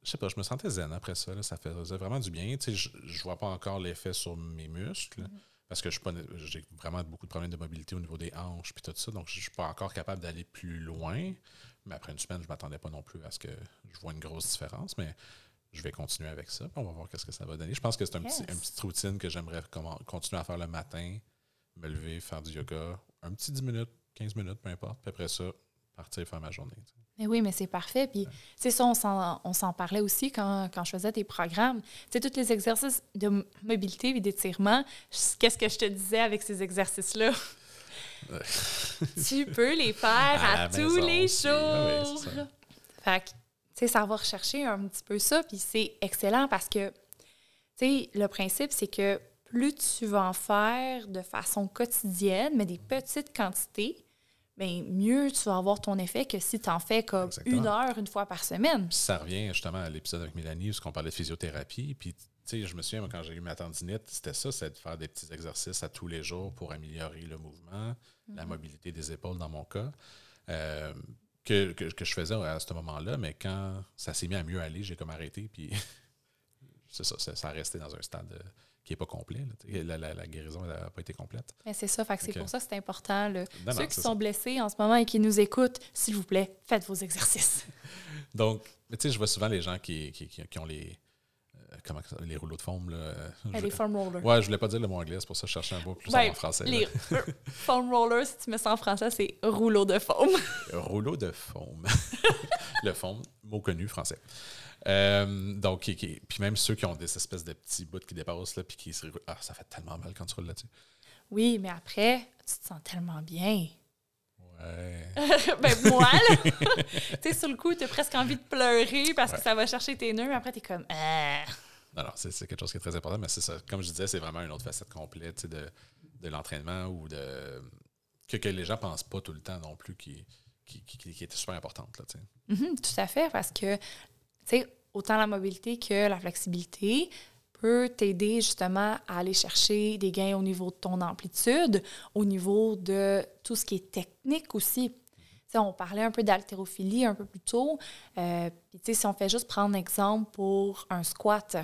je sais pas, je me sentais zen après ça. ça faisait vraiment du bien. je ne vois pas encore l'effet sur mes muscles, mm-hmm. Parce que j'ai vraiment beaucoup de problèmes de mobilité au niveau des hanches puis tout ça. Donc, je ne suis pas encore capable d'aller plus loin. Mais après une semaine, je ne m'attendais pas non plus à ce que je vois une grosse différence. Mais je vais continuer avec ça. On va voir ce que ça va donner. Je pense que c'est un petit, une petite routine que j'aimerais continuer à faire le matin, me lever, faire du yoga, un petit 10 minutes, 15 minutes, peu importe. Puis après ça, partir faire ma journée. Mais oui, mais c'est parfait. Puis, c'est ça, on s'en parlait aussi quand, quand, je faisais tes programmes. Tu sais, tous les exercices de mobilité et d'étirement, qu'est-ce que je te disais avec ces exercices-là? tu peux les faire à, tous les jours. fait que sais, ça va rechercher un petit peu ça, puis c'est excellent parce que, tu sais, le principe, c'est que plus tu vas en faire de façon quotidienne, mais des petites quantités, bien, mieux tu vas avoir ton effet que si tu en fais comme une heure, une fois par semaine. Ça revient justement à l'épisode avec Mélanie, où on parlait de physiothérapie, puis tu sais, je me souviens, quand j'ai eu ma tendinite, c'était ça, c'est de faire des petits exercices à tous les jours pour améliorer le mouvement, la mhm. mobilité des épaules dans mon cas. Euh, que, que, je faisais à ce moment-là, mais quand ça s'est mis à mieux aller, j'ai comme arrêté, puis <laughs> c'est ça, ça, a resté dans un stade qui n'est pas complet. La, guérison n'a pas été complète. Mais c'est ça, c'est pour ça que c'est important. Ceux qui sont blessés en ce moment et qui nous écoutent, s'il vous plaît, faites vos exercices. <laughs> Donc, tu sais, je vois souvent les gens qui, qui, qui ont les, comment les rouleaux de foam. Là, je, les foam rollers. Ouais, je voulais pas dire le mot anglais, c'est pour ça que je cherchais un mot plus en français. Les <laughs> foam rollers, si tu mets ça en français, c'est rouleau de foam. <laughs> rouleau de foam. le foam, mot connu français. Euh, donc, puis même ceux qui ont des espèces de petits bouts qui dépassent, là, puis qui se Ah, ça fait tellement mal quand tu roules là-dessus. Oui, mais après, tu te sens tellement bien. Ouais. <laughs> ben, moi, là, <laughs> tu sais, sur le coup, tu as presque envie de pleurer parce que ça va chercher tes nœuds, mais après, tu es comme. Ah. Non, non, c'est quelque chose qui est très important, mais c'est ça. Comme je disais, c'est vraiment une autre facette complète de, de l'entraînement ou de. Que, que les gens ne pensent pas tout le temps non plus qui, qui, qui, était super importante. Là, mm-hmm, tout à fait, parce que, tu sais, autant la mobilité que la flexibilité peut t'aider justement à aller chercher des gains au niveau de ton amplitude, au niveau de tout ce qui est technique aussi. on parlait un peu d'haltérophilie un peu plus tôt. Euh, si on fait juste prendre exemple pour un squat,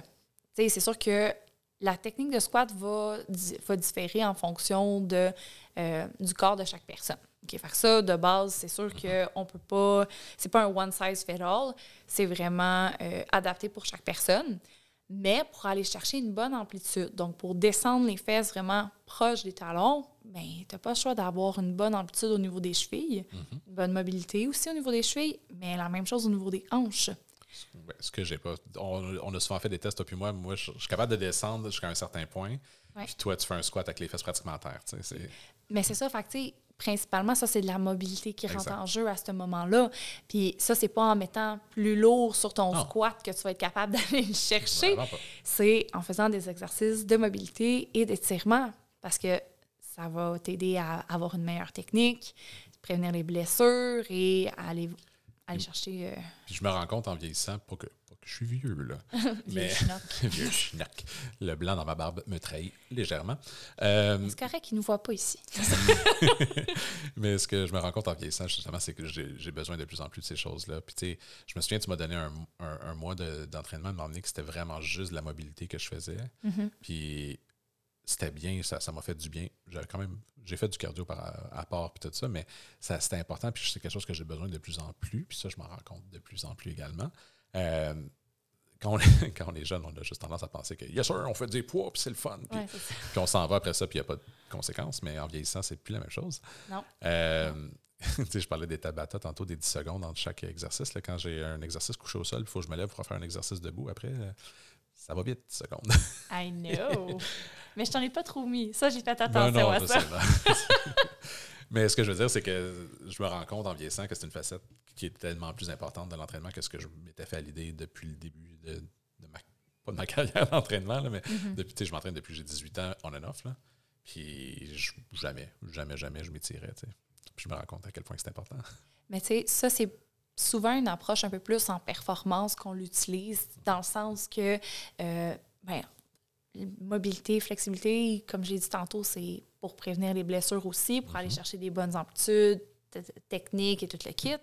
c'est sûr que la technique de squat va, différer en fonction euh, du corps de chaque personne. OK, faire ça, de base, c'est sûr qu'on peut pas... C'est pas un one size fit all. C'est vraiment euh, adapté pour chaque personne. Mais pour aller chercher une bonne amplitude, donc pour descendre les fesses vraiment proches des talons, tu n'as pas le choix d'avoir une bonne amplitude au niveau des chevilles, mm-hmm. une bonne mobilité aussi au niveau des chevilles, mais la même chose au niveau des hanches. Ce que j'ai pas. On, a souvent fait des tests, toi puis moi. Moi, je, suis capable de descendre jusqu'à un certain point. Puis toi, tu fais un squat avec les fesses pratiquement à terre. Mais c'est ça, fait principalement, ça, c'est de la mobilité qui rentre en jeu à ce moment-là. Puis ça, c'est pas en mettant plus lourd sur ton squat que tu vas être capable <laughs> d'aller le chercher. C'est en faisant des exercices de mobilité et d'étirement parce que ça va t'aider à avoir une meilleure technique, prévenir les blessures et aller aller chercher. Euh, puis je me rends compte en vieillissant, que, que je suis vieux, là. <laughs> mais <laughs> vieux schnock. Le blanc dans ma barbe me trahit légèrement. Euh, c'est correct qu'il ne nous voit pas ici. <laughs> mais ce que je me rends compte en vieillissant, justement, c'est que j'ai besoin de plus en plus de ces choses-là. Puis, tu sais, je me souviens, tu m'as donné un, un, mois d'entraînement, de, m'emmener que c'était vraiment juste de la mobilité que je faisais. Mm-hmm. Puis, c'était bien, ça, m'a fait du bien. J'ai quand même, j'ai fait du cardio par, à part puis tout ça, mais ça, c'était important, puis c'est quelque chose que j'ai besoin de plus en plus, puis ça, je m'en rends compte de plus en plus également. Euh, quand, on <laughs> quand on est jeune, on a juste tendance à penser que, yes, sir, on fait des poids, puis c'est le fun. Puis, <laughs> on s'en va après ça, puis il n'y a pas de conséquences, mais en vieillissant, c'est plus la même chose. Non. Euh, <laughs> je parlais des tabata tantôt, des 10 secondes entre chaque exercice. Là, quand j'ai un exercice couché au sol, il faut que je me lève pour faire un exercice debout. Après, euh, ça va vite, 10 secondes. I know. Mais je t'en ai pas trop mis. Ça, j'ai fait attention à ça. Mais ce que je veux dire, c'est que je me rends compte en vieillissant que c'est une facette qui est tellement plus importante de l'entraînement que ce que je m'étais fait à l'idée depuis le début de, ma, pas de ma <laughs> carrière d'entraînement, mais mm-hmm. depuis, je m'entraîne depuis que j'ai 18 ans on and off. Là. Puis jamais, jamais, jamais je m'étirais. Puis je me rends compte à quel point c'est important. <laughs> Mais tu sais, ça, c'est souvent une approche un peu plus en performance qu'on l'utilise, dans le sens que, euh, ben, mobilité, flexibilité, comme j'ai dit tantôt, c'est pour prévenir les blessures aussi, pour aller chercher des bonnes amplitudes, techniques et tout le kit.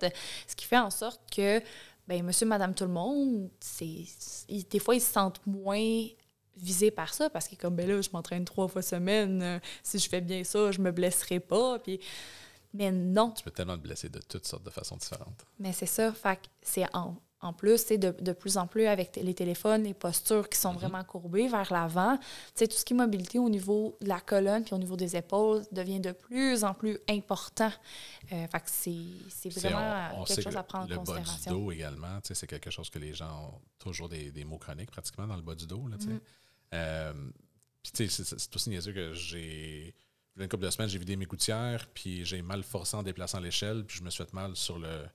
Ce qui fait en sorte que ben, monsieur, madame, tout le monde, c'est, des fois, ils se sentent moins visés par ça parce que comme ben là je m'entraîne trois fois semaine euh, si je fais bien ça je me blesserai pas puis mais non. Tu peux tellement te blesser de toutes sortes de façons différentes. Mais c'est ça fait c'est en, en plus, c'est de, de, plus en plus avec les téléphones, les postures qui sont mhm. vraiment courbées vers l'avant. Tout ce qui est mobilité au niveau de la colonne puis au niveau des épaules devient de plus en plus important. Euh, fait c'est vraiment quelque chose à prendre en considération. Le bas du dos également, c'est quelque chose que les gens ont toujours des, des mots chroniques pratiquement dans le bas du dos. Là, mhm. euh, puis c'est aussi niaiseux que j'ai une couple de semaines, j'ai vidé mes gouttières, puis j'ai mal forcé en déplaçant l'échelle, puis je me suis fait mal sur le,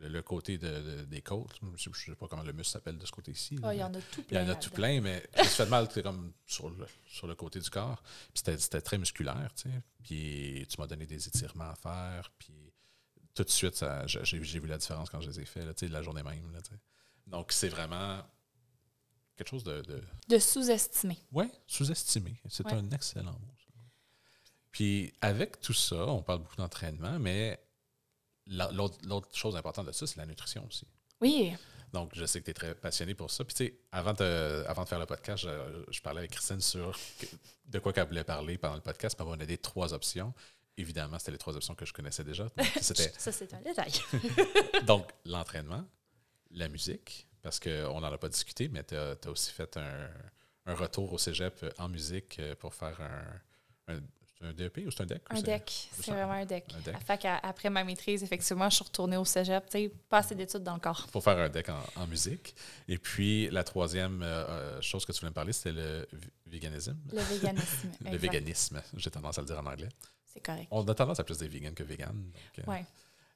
le, côté de, des côtes. Je ne sais pas comment le muscle s'appelle de ce côté-ci. Ah, il y en a tout plein. Il y en a tout plein, mais me suis fait mal comme sur le, sur le côté du corps. C'était très musculaire, tu sais. Puis tu m'as donné des étirements à faire. Puis tout de suite, j'ai vu la différence quand je les ai faits, là, la journée même. Là, Donc, c'est vraiment quelque chose de. De, sous-estimé. Oui, sous-estimé. C'est un excellent mot. Puis avec tout ça, on parle beaucoup d'entraînement, mais L'autre chose importante de ça, c'est la nutrition aussi. Oui. Donc, je sais que tu es très passionné pour ça. Puis, tu sais, avant de, avant de faire le podcast, je, parlais avec Christine sur de quoi qu'elle voulait parler pendant le podcast. Puis, on a des trois options. Évidemment, c'était les trois options que je connaissais déjà. <laughs> ça, c'est un détail. <laughs> Donc, l'entraînement, la musique, parce qu'on n'en a pas discuté, mais tu as, aussi fait un, un, retour au cégep en musique pour faire un, un c'est un DEP ou c'est un DEC? Un DEC, c'est vraiment un DEC. Fait après ma maîtrise, effectivement, je suis retournée au cégep, tu sais, pas assez d'études dans le corps. Pour faire un DEC en, musique. Et puis, la troisième euh, euh, chose que tu voulais me parler, c'était le véganisme. Le véganisme. <laughs> le véganisme, j'ai tendance à le dire en anglais. C'est correct. On a tendance à plus dire vegan que vegan. Oui.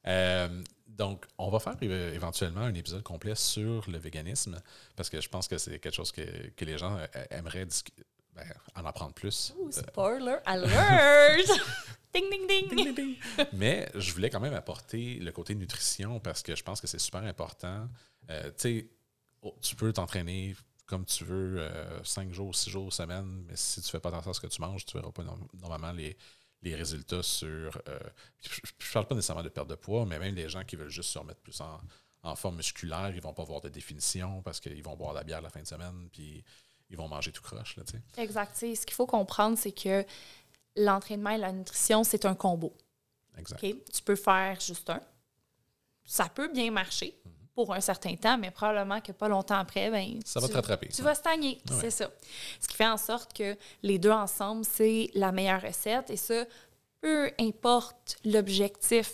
Euh, donc, on va faire éventuellement un épisode complet sur le véganisme parce que je pense que c'est quelque chose que, que les gens aimeraient discuter ben, en apprendre plus. Ooh, spoiler alert! <laughs> ding, ding, ding, ding, Mais je voulais quand même apporter le côté nutrition parce que je pense que c'est super important. Euh, tu sais, oh, tu peux t'entraîner comme tu veux, euh, cinq jours, six jours, semaine, mais si tu ne fais pas attention à ce que tu manges, tu ne verras pas normalement les, les résultats sur. Euh, je ne parle pas nécessairement de perte de poids, mais même les gens qui veulent juste se remettre plus en, en forme musculaire, ils ne vont pas voir de définition parce qu'ils vont boire de la bière la fin de semaine, puis ils vont manger tout croche. Là, exact. ce qu'il faut comprendre, c'est que l'entraînement et la nutrition, c'est un combo. Exact. Tu peux faire juste un. Ça peut bien marcher mhm. pour un certain temps, mais probablement que pas longtemps après, ben, ça va te rattraper. Tu vas stagner, c'est ça. Ce qui fait en sorte que les deux ensemble, c'est la meilleure recette. Et ça, peu importe l'objectif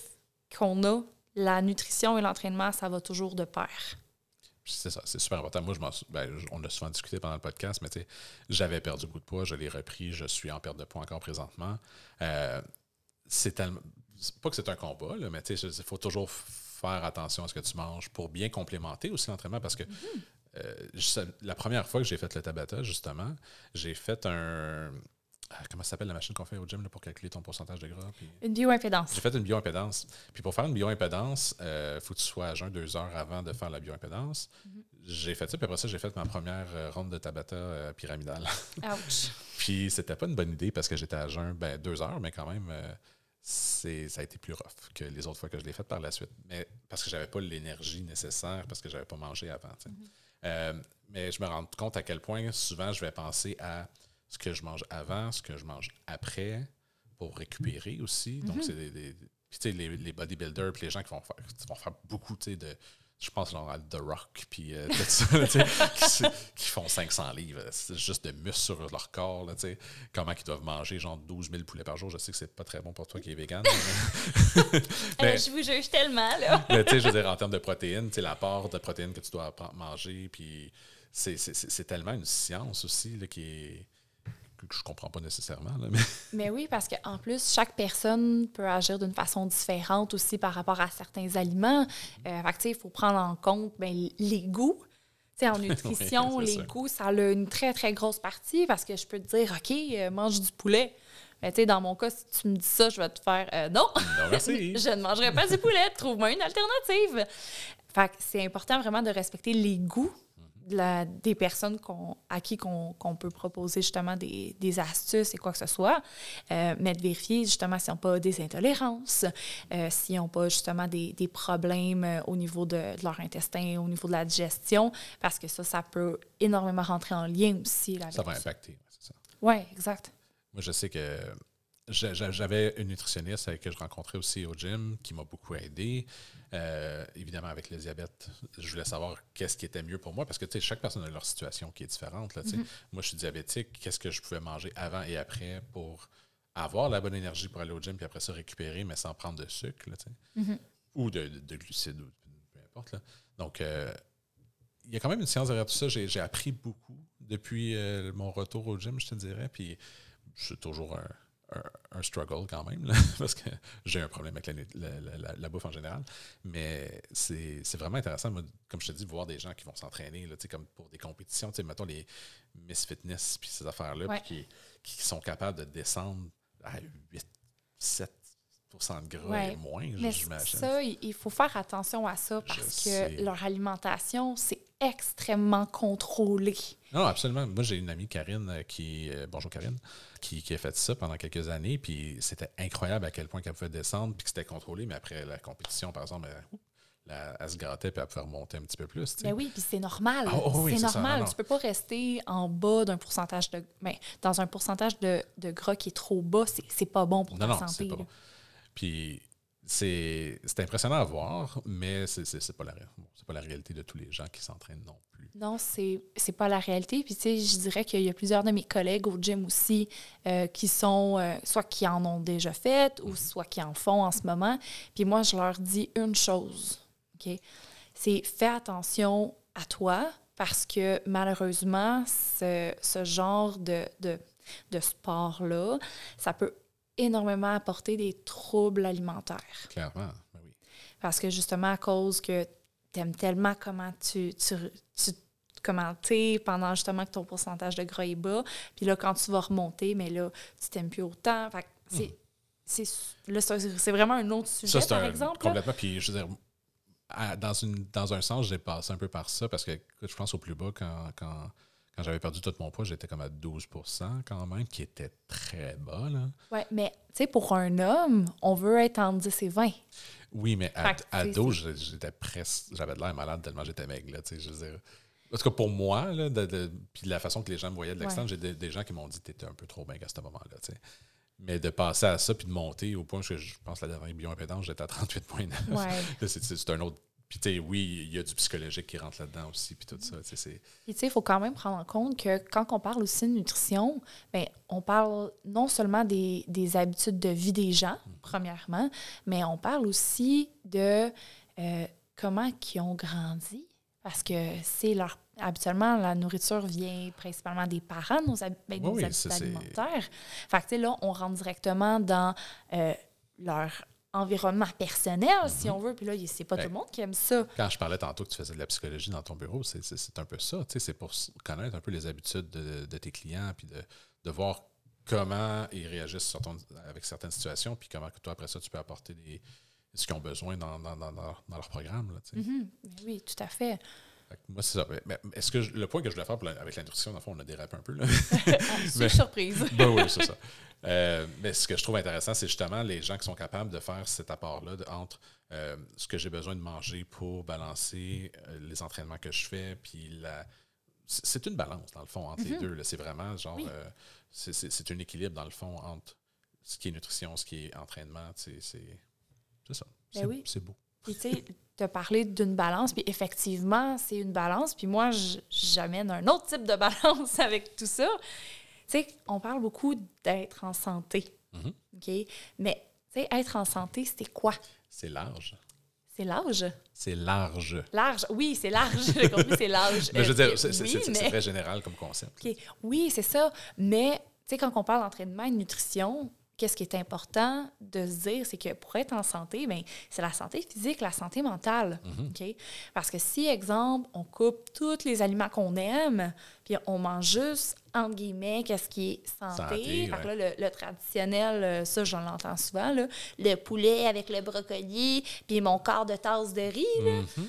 qu'on a, la nutrition et l'entraînement, ça va toujours de pair c'est ça, c'est super important. Moi, je ben, on a souvent discuté pendant le podcast, mais j'avais perdu beaucoup de poids, je l'ai repris, je suis en perte de poids encore présentement. Euh, c'est tellement. Pas que c'est un combat, là, mais il faut toujours faire attention à ce que tu manges pour bien complémenter aussi l'entraînement parce que mm-hmm. euh, la première fois que j'ai fait le Tabata, justement, j'ai fait un comment ça s'appelle la machine qu'on fait au gym pour calculer ton pourcentage de gras? Une bioimpédance. J'ai fait une bioimpédance. Puis pour faire une bioimpédance, il euh, faut que tu sois à jeun deux heures avant de faire la bioimpédance. Mm-hmm. J'ai fait ça, puis après ça, j'ai fait ma première euh, ronde de Tabata euh, pyramidale. <laughs> Ouch! puis c'était pas une bonne idée parce que j'étais à jeun ben, deux heures, mais quand même, c'est ça a été plus rough que les autres fois que je l'ai fait par la suite. Mais parce que j'avais pas l'énergie nécessaire, parce que j'avais pas mangé avant. Mm-hmm. mais je me rends compte à quel point souvent je vais penser à ce que je mange avant, ce que je mange après, pour récupérer aussi. Donc, mhm. c'est des, puis, les, les bodybuilders, puis les gens qui vont faire, qui vont faire beaucoup, tu sais, de je pense genre à The Rock, puis euh, <laughs> qui, qui, font 500 livres. C'est juste de muscles sur leur corps. Là, comment ils doivent manger genre 12 000 poulets par jour. Je sais que c'est pas très bon pour toi qui es vegan. Mais, <laughs> je vous juge tellement. Là. <laughs> mais tu sais, je veux dire, en termes de protéines, l'apport de protéines que tu dois manger, puis c'est tellement une science aussi là, qui est que je comprends pas nécessairement. mais... <laughs> mais... oui, parce qu'en plus, chaque personne peut agir d'une façon différente aussi par rapport à certains aliments. Euh, il faut prendre en compte ben, les goûts. sais, en <laughs> nutrition, les goûts, ça a une très, très grosse partie parce que je peux te dire, OK, euh, mange du poulet. Mais tu sais, dans mon cas, si tu me dis ça, je vais te faire euh, non. non <laughs> merci. je ne mangerai pas du poulet. Trouve-moi une alternative. Fait c'est important vraiment de respecter les goûts des personnes à qui qu'on peut proposer justement des, astuces et quoi que ce soit, euh, mais de vérifier justement s'ils n'ont pas des intolérances, euh, s'ils n'ont pas justement des, problèmes euh, au niveau de, leur intestin, au niveau de la digestion, parce que ça, ça peut énormément rentrer en lien aussi. ça va impacter, c'est ça. Oui, exact. Moi, je sais que j'avais une nutritionniste que je rencontrais aussi au gym qui m'a beaucoup aidé. Euh, évidemment, avec le diabète, je voulais savoir qu'est-ce qui était mieux pour moi parce que chaque personne a leur situation qui est différente. Là, mm-hmm. Moi, je suis diabétique. Qu'est-ce que je pouvais manger avant et après pour avoir la bonne énergie pour aller au gym puis après ça récupérer, mais sans prendre de sucre mm-hmm. ou de, glucides, peu importe. Donc, euh, il y a quand même une science derrière tout ça. J'ai appris beaucoup depuis euh, mon retour au gym, je te dirais. Puis, je suis toujours un un, struggle quand même, <laughs> parce que j'ai un problème avec la, la, bouffe en général. Mais c'est vraiment intéressant, comme je te dis, de voir des gens qui vont s'entraîner, comme pour des compétitions, mettons les Miss Fitness, puis ces affaires-là, qui, qui sont capables de descendre à 8, 7, de gras et moins, j'imagine. Ça, il faut faire attention à ça parce que leur alimentation, c'est extrêmement contrôlé. Non, absolument. Moi, j'ai une amie, Karine, euh, qui. Euh, bonjour, Karine, qui, a fait ça pendant quelques années. Puis c'était incroyable à quel point qu'elle pouvait descendre, puis que c'était contrôlé. Mais après la compétition, par exemple, elle, se grattait, puis elle pouvait remonter un petit peu plus. Ben oui, puis c'est normal. Ah, oh c'est normal. Tu peux pas rester en bas d'un pourcentage de. Ben, dans un pourcentage de, de, gras qui est trop bas, c'est pas bon pour ta santé. Pas bon. Puis c'est impressionnant à voir, mais c'est pas, la, pas la réalité de tous les gens qui s'entraînent non plus. Non, c'est pas la réalité. Puis, tu sais, je dirais qu'il y a plusieurs de mes collègues au gym aussi euh, qui sont, euh, soit qui en ont déjà fait ou mhm. soit qui en font en ce moment. Puis moi, je leur dis une chose, OK? C'est fais attention à toi parce que malheureusement, ce, ce genre de, de, de sport-là, ça peut énormément apporter des troubles alimentaires. Clairement, ben oui. Parce que justement, à cause que tu aimes tellement comment tu, tu, tu commenter pendant justement que ton pourcentage de gras est bas. Puis là, quand tu vas remonter, mais là, tu t'aimes plus autant. Fait c'est, hmm. c'est, vraiment un autre sujet, par exemple. Complètement. Puis, je veux dire, dans, une, dans un sens, j'ai passé un peu par ça parce que, je pense au plus bas, quand, quand quand j'avais perdu tout mon poids, j'étais comme à 12% quand même, qui était très bas. Oui, mais tu sais, pour un homme, on veut être entre 10 et 20. Oui, mais à, 12, j'étais presque. J'avais de l'air malade tellement j'étais maigre. Là, je veux dire. Tout cas, pour moi, là, de, puis la façon que les gens me voyaient de l'extérieur, j'ai des, gens qui m'ont dit que tu étais un peu trop maigre à ce moment-là. Mais de passer à ça, puis de monter au point que je pense que la dernière bio-impédance, j'étais à 38,9. Ouais. <laughs> c'est un autre puis, tu sais, oui, il y a du psychologique qui rentre là-dedans aussi, puis tout ça. Puis, tu sais, il faut quand même prendre en compte que quand on parle aussi de nutrition, bien, on parle non seulement des, des, habitudes de vie des gens, mm. premièrement, mais on parle aussi de euh, comment ils ont grandi. Parce que c'est leur. Habituellement, la nourriture vient principalement des parents, nos ben, habitudes alimentaires. Fait que, tu sais, là, on rentre directement dans euh, leur environnement personnel, si on veut. Puis là, c'est pas tout le monde qui aime ça. Quand je parlais tantôt que tu faisais de la psychologie dans ton bureau, c'est un peu ça. C'est pour connaître un peu les habitudes de, tes clients, puis de, de, voir comment ils réagissent avec certaines situations, puis comment toi, après ça, tu peux apporter des, ce qu'ils ont besoin dans, dans, dans, dans leur programme. Là, mhm. Oui, tout à fait. Moi, c'est ça. est-ce que le point que je voulais faire avec la nutrition, dans le fond, on a dérapé un peu. Là. <laughs> ah, surprise. <laughs> ben oui, c'est ça. Euh, mais ce que je trouve intéressant, c'est justement les gens qui sont capables de faire cet apport-là entre euh, ce que j'ai besoin de manger pour balancer euh, les entraînements que je fais, puis la. C'est une balance, dans le fond, entre les mm-hmm. deux. C'est vraiment genre. c'est un équilibre, dans le fond, entre ce qui est nutrition, ce qui est entraînement. C'est ça. Ben c'est beau. Puis, tu sais, tu as parlé d'une balance, puis effectivement, c'est une balance. Puis moi, j'amène un autre type de <laughs> balance avec tout ça. Tu sais, on parle beaucoup d'être en santé. Mm-hmm. OK? Mais, tu sais, être en santé, c'était quoi? C'est large. C'est large? C'est large. Large, oui, c'est large. <laughs> J'ai compris, c'est large. mais je veux dire, c'est très général comme concept. OK. Oui, c'est ça. Mais, tu sais, quand on parle d'entraînement et de nutrition, qu'est-ce qui est important de se dire, c'est que pour être en santé, ben, c'est la santé physique, la santé mentale. Mhm. Parce que si, exemple, on coupe tous les aliments qu'on aime, puis on mange juste, entre guillemets, qu'est-ce qui est santé. là, le, traditionnel, euh, ça, j'en l'entends souvent, là, le poulet avec le brocoli, puis mon quart de tasse de riz. Là. Mhm.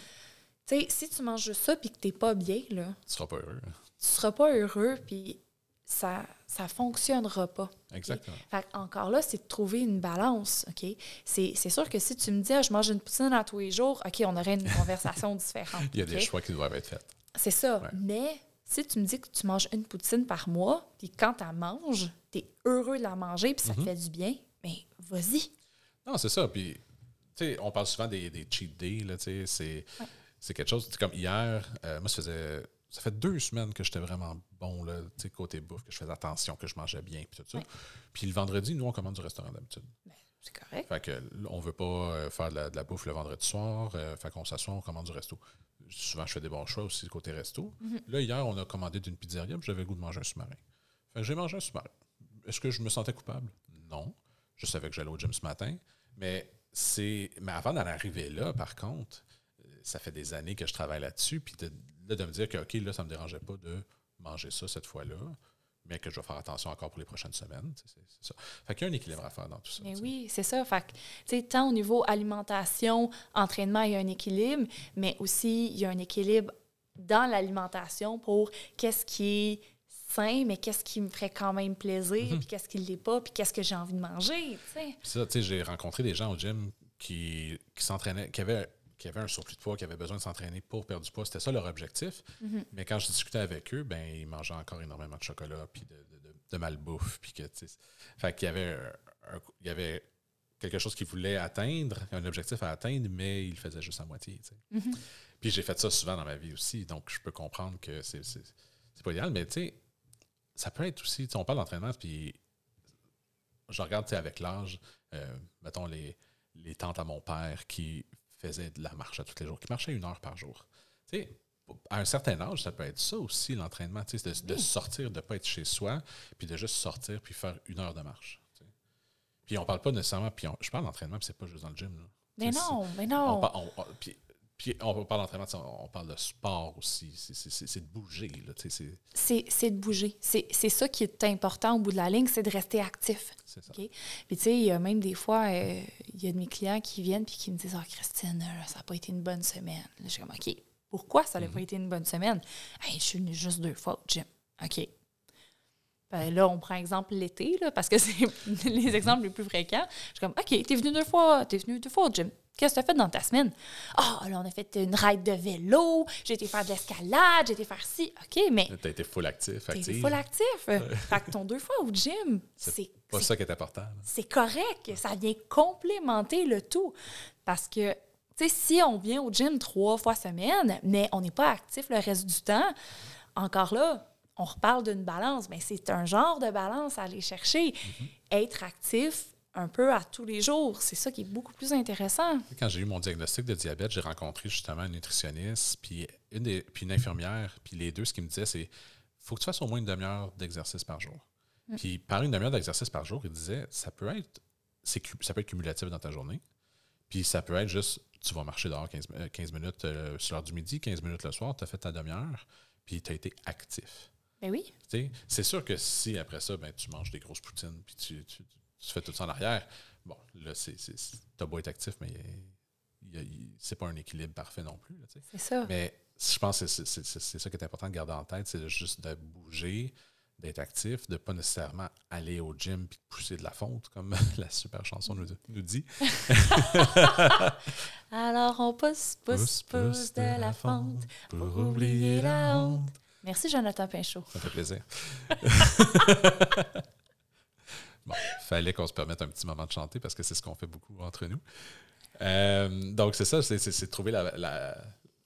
Tu sais, si tu manges juste ça puis que t'es pas bien, là, Tu seras pas heureux. tu seras pas heureux puis ça ça fonctionnera pas. Exactement. Fait encore là, c'est de trouver une balance, OK? C'est sûr que si tu me dis, ah, je mange une poutine à tous les jours, OK, on aurait une <laughs> conversation différente. Il y a des choix qui doivent être faits. C'est ça. Ouais. Mais si tu me dis que tu manges une poutine par mois, puis quand tu la manges, tu es heureux de la manger, puis ça Mhm. te fait du bien, bien, vas-y. Non, c'est ça. Puis, tu sais, on parle souvent des, des cheat days, là, tu sais. C'est, quelque chose, tu sais, comme hier, euh, moi, ça faisait. Ça fait deux semaines que j'étais vraiment bon, là, tu sais, côté bouffe, que je faisais attention, que je mangeais bien, puis tout ça. Ouais. Puis le vendredi, nous, on commande du restaurant d'habitude. Ben, c'est correct. Fait que on veut pas euh, faire de la, de la bouffe le vendredi soir. euh, fait qu'on s'assoit, on commande du resto. Souvent, je fais des bons choix aussi côté resto. Là, hier, on a commandé d'une pizzeria, puis j'avais le goût de manger un sous-marin. Fait que j'ai mangé un sous-marin. Est-ce que je me sentais coupable? Non. Je savais que j'allais au gym ce matin. Mais c'est. Mais avant d'en arriver là, par contre, euh, ça fait des années que je travaille là-dessus. Puis de, là, de me dire que, OK, là, ça me dérangeait pas de manger ça cette fois-là, mais que je vais faire attention encore pour les prochaines semaines. C'est ça. Fait qu'il y a un équilibre à faire dans tout ça. Mais oui, c'est ça. Fait que, tant au niveau alimentation, entraînement, il y a un équilibre, mais aussi, il y a un équilibre dans l'alimentation pour qu'est-ce qui est sain, mais qu'est-ce qui me ferait quand même plaisir, puis qu'est-ce qui ne l'est pas, puis qu'est-ce que j'ai envie de manger, tu sais. Puis ça, tu sais, j'ai rencontré des gens au gym qui, qui s'entraînaient, qui avaient, qui avaient un surplus de poids, qui avaient besoin de s'entraîner pour perdre du poids. C'était ça leur objectif. Mais quand je discutais avec eux, ben ils mangeaient encore énormément de chocolat, puis de, de, de- de malbouffe, puis que, fait qu'il y avait, un- un- il y avait quelque chose qu'ils voulaient atteindre, un objectif à atteindre, mais ils le faisaient juste à moitié, sais. Puis j'ai fait ça souvent dans ma vie aussi, donc je peux comprendre que c'est, c'est, pas idéal, mais tu sais, ça peut être aussi, on parle d'entraînement, puis je regarde avec l'âge, euh, mettons les, les tantes à mon père qui faisaient de la marche à tous les jours, qui marchaient une heure par jour. Tu sais, à un certain âge, ça peut être ça aussi, l'entraînement, tu sais, de, de sortir, de ne pas être chez soi, puis de juste sortir, puis faire une heure de marche. tu sais. Puis on parle pas nécessairement, puis on- je parle d'entraînement, puis c'est pas juste dans le gym. là. Mais non, mais on, non. par- on- on- puis, puis on parle d'entraînement, on, parle de sport aussi. C'est- de bouger. C'est de bouger. C'est ça qui est important au bout de la ligne, c'est de rester actif. c'est ça. Puis, tu sais, il y a même des fois, euh, il y a de mes clients qui viennent puis qui me disent Ah, Christine, euh, ça n'a pas été une bonne semaine. Je suis comme OK, pourquoi ça n'a pas été une bonne semaine? Hey, je suis venue juste deux fois au gym. OK. Ben là, on prend exemple l'été, parce que c'est <laughs> les exemples les plus fréquents. Je suis comme OK, t'es venu deux fois, t'es venu deux fois au gym. Qu'est-ce que tu as fait dans ta semaine? Ah, là, on a fait une ride de vélo, j'ai été faire de l'escalade, j'ai été faire ci. OK, mais Tu as été full actif. active. full actif. Fait que ton deux fois au gym, <laughs> c'est pas ça qui est important. c'est correct. Ça vient complémenter le tout. Parce que, tu sais, si on vient au gym trois fois semaine, mais on n'est pas actif le reste du temps, encore là, on reparle d'une balance, mais c'est un genre de balance à aller chercher. Être actif un peu à tous les jours, c'est ça qui est beaucoup plus intéressant. Quand j'ai eu mon diagnostic de diabète, j'ai rencontré justement un nutritionniste, puis une, des, puis une infirmière, puis les deux, ce qu'ils me disaient, c'est faut que tu fasses au moins une demi-heure d'exercice par jour. Puis par une demi-heure d'exercice par jour, ils disaient ça peut être ça peut être cumulatif dans ta journée. Puis ça peut être juste tu vas marcher dehors 15, mi- euh, 15 minutes euh, sur l'heure du midi, 15 minutes le soir, tu as fait ta demi-heure, puis tu as été actif. Ben oui. C'est sûr que si après ça, ben, tu manges des grosses poutines, puis tu, tu- tu fais tout ça en arrière, bon, là, t'as beau être actif, mais c'est pas un équilibre parfait non plus. C'est ça. mais je pense que c'est, ça qui est important de garder en tête, c'est de juste de bouger, d'être actif, de pas nécessairement aller au gym de pousser de la fonte, comme <laughs> la super chanson nous, nous dit. <laughs> Alors on pousse, pousse, pousse de la fente pour oublier la honte. Merci Jonathan Pinchot. Ça fait plaisir. <laughs> bon, fallait qu'on se permette un petit moment de chanter parce que c'est ce qu'on fait beaucoup entre nous. Euh, donc, c'est ça, c'est, de trouver la, la-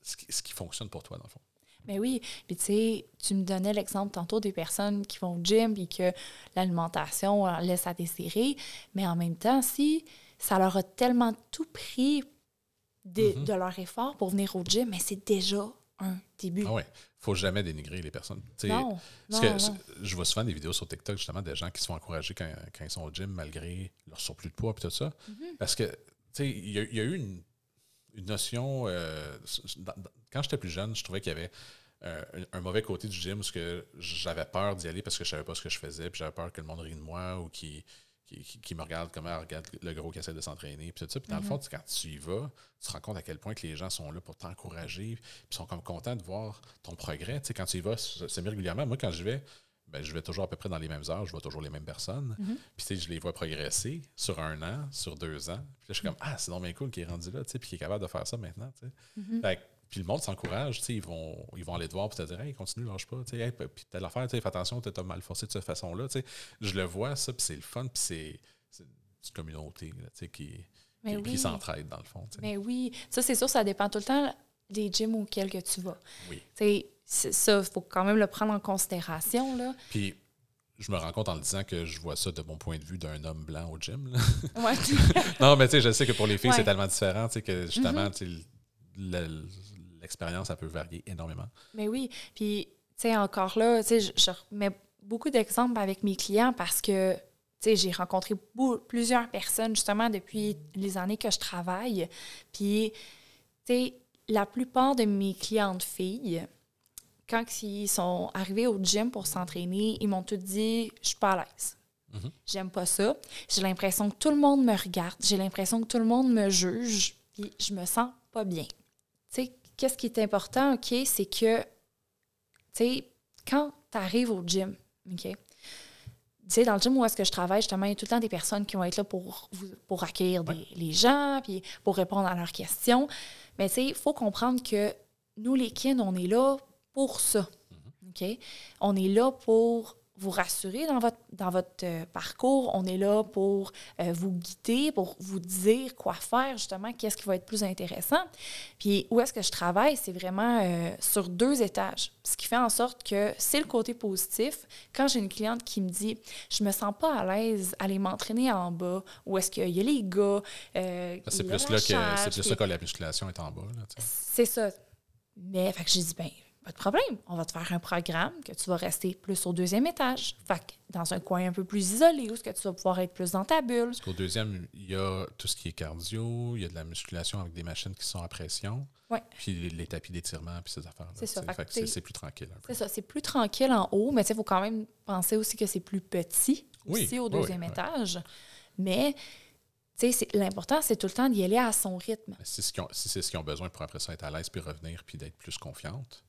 ce, qui, ce qui fonctionne pour toi, dans le fond. Mais oui, puis tu sais, tu me donnais l'exemple tantôt des personnes qui vont au gym et que l'alimentation leur laisse à désirer, mais en même temps, si ça leur a tellement tout pris de, Mhm. de leur effort pour venir au gym, mais c'est déjà un début. Ah ouais, faut jamais dénigrer les personnes. Non, parce non, que non. je vois souvent des vidéos sur TikTok, justement, des gens qui se font encourager quand, quand ils sont au gym malgré leur surplus de poids et tout ça. Mhm. Parce que, tu sais, il y, a- il y a eu une, une notion. euh, dans- dans- quand j'étais plus jeune, je trouvais qu'il y avait euh, un, un mauvais côté du gym où ce que j'avais peur d'y aller parce que je savais pas ce que je faisais, puis j'avais peur que le monde rie de moi ou qu'il qui, me regarde comment elle regarde le gros qui essaie de s'entraîner. Puis tout ça. Puis dans le fond, quand tu y vas, tu te rends compte à quel point que les gens sont là pour t'encourager. Puis sont comme contents de voir ton progrès. Tu sais, quand tu y vas semi-régulièrement, moi, quand je vais, ben, je vais toujours à peu près dans les mêmes heures, je vois toujours les mêmes personnes. Puis tu sais, je les vois progresser sur un an, sur deux ans. Puis là, je suis comme, ah, c'est donc bien cool qui est rendu là, tu sais, puis qui est capable de faire ça maintenant. Tu sais. Puis le monde s'encourage, tu sais, ils vont, ils vont aller te voir te dire, hey, continue, lâche pas, tu sais, puis telle affaire, tu sais, fais attention, tu mal forcé de cette façon-là, tu sais. Je le vois, ça, puis c'est le fun, puis c'est une communauté, tu sais, qui, qui, s'entraide, dans le fond. Mais oui, ça, c'est sûr, ça dépend tout le temps des gyms auxquels que tu vas. Oui. Tu ça, il faut quand même le prendre en considération. Là. Puis, je me rends compte en le disant que je vois ça de mon point de vue d'un homme blanc au gym. Ouais. <laughs> non, mais tu sais, je sais que pour les filles, c'est tellement différent que justement, mm-hmm. L'expérience, ça peut varier énormément. Mais oui. Puis, tu sais, encore là, tu sais, je, mets beaucoup d'exemples avec mes clients parce que, tu sais, j'ai rencontré plusieurs personnes justement depuis les années que je travaille. Puis, tu sais, la plupart de mes clientes filles, quand ils sont arrivés au gym pour s'entraîner, ils m'ont tout dit Je suis pas à l'aise. Mhm. J'aime pas ça. J'ai l'impression que tout le monde me regarde. J'ai l'impression que tout le monde me juge. Puis je me sens pas bien. Tu sais, qu'est-ce qui est important, OK, c'est que, tu sais, quand tu arrives au gym, OK, tu sais, dans le gym où est-ce que je travaille, justement, il y a tout le temps des personnes qui vont être là pour, pour accueillir les gens, puis pour répondre à leurs questions. Mais tu sais, il faut comprendre que nous, les kins, on est là pour ça. OK? On est là pour vous rassurer dans votre, dans votre euh, parcours. On est là pour euh, vous guider, pour vous dire quoi faire, justement, qu'est-ce qui va être plus intéressant. Puis où est-ce que je travaille, c'est vraiment euh, sur deux étages. Ce qui fait en sorte que c'est le côté positif. Quand j'ai une cliente qui me dit Je me sens pas à l'aise aller m'entraîner en bas, ou est-ce qu'il y a les gars. c'est plus, là que, c'est plus ça que la musculation est en bas. C'est ça. Mais fait que j'ai dit ben pas de problème. On va te faire un programme que tu vas rester plus au deuxième étage. Fait que dans un coin un peu plus isolé où ce que tu vas pouvoir être plus dans ta bulle. Parce qu'au deuxième, il y a tout ce qui est cardio, il y a de la musculation avec des machines qui sont à pression. Oui. Puis les, tapis d'étirement, puis ces affaires-là. C'est ça. c'est plus tranquille un peu. C'est ça. C'est plus tranquille en haut, mais il faut quand même penser aussi que c'est plus petit aussi au deuxième étage. Mais l'important, c'est tout le temps d'y aller à son rythme. Si c'est ce qu'ils ont, besoin pour après ça être à l'aise, puis revenir, puis d'être plus confiante,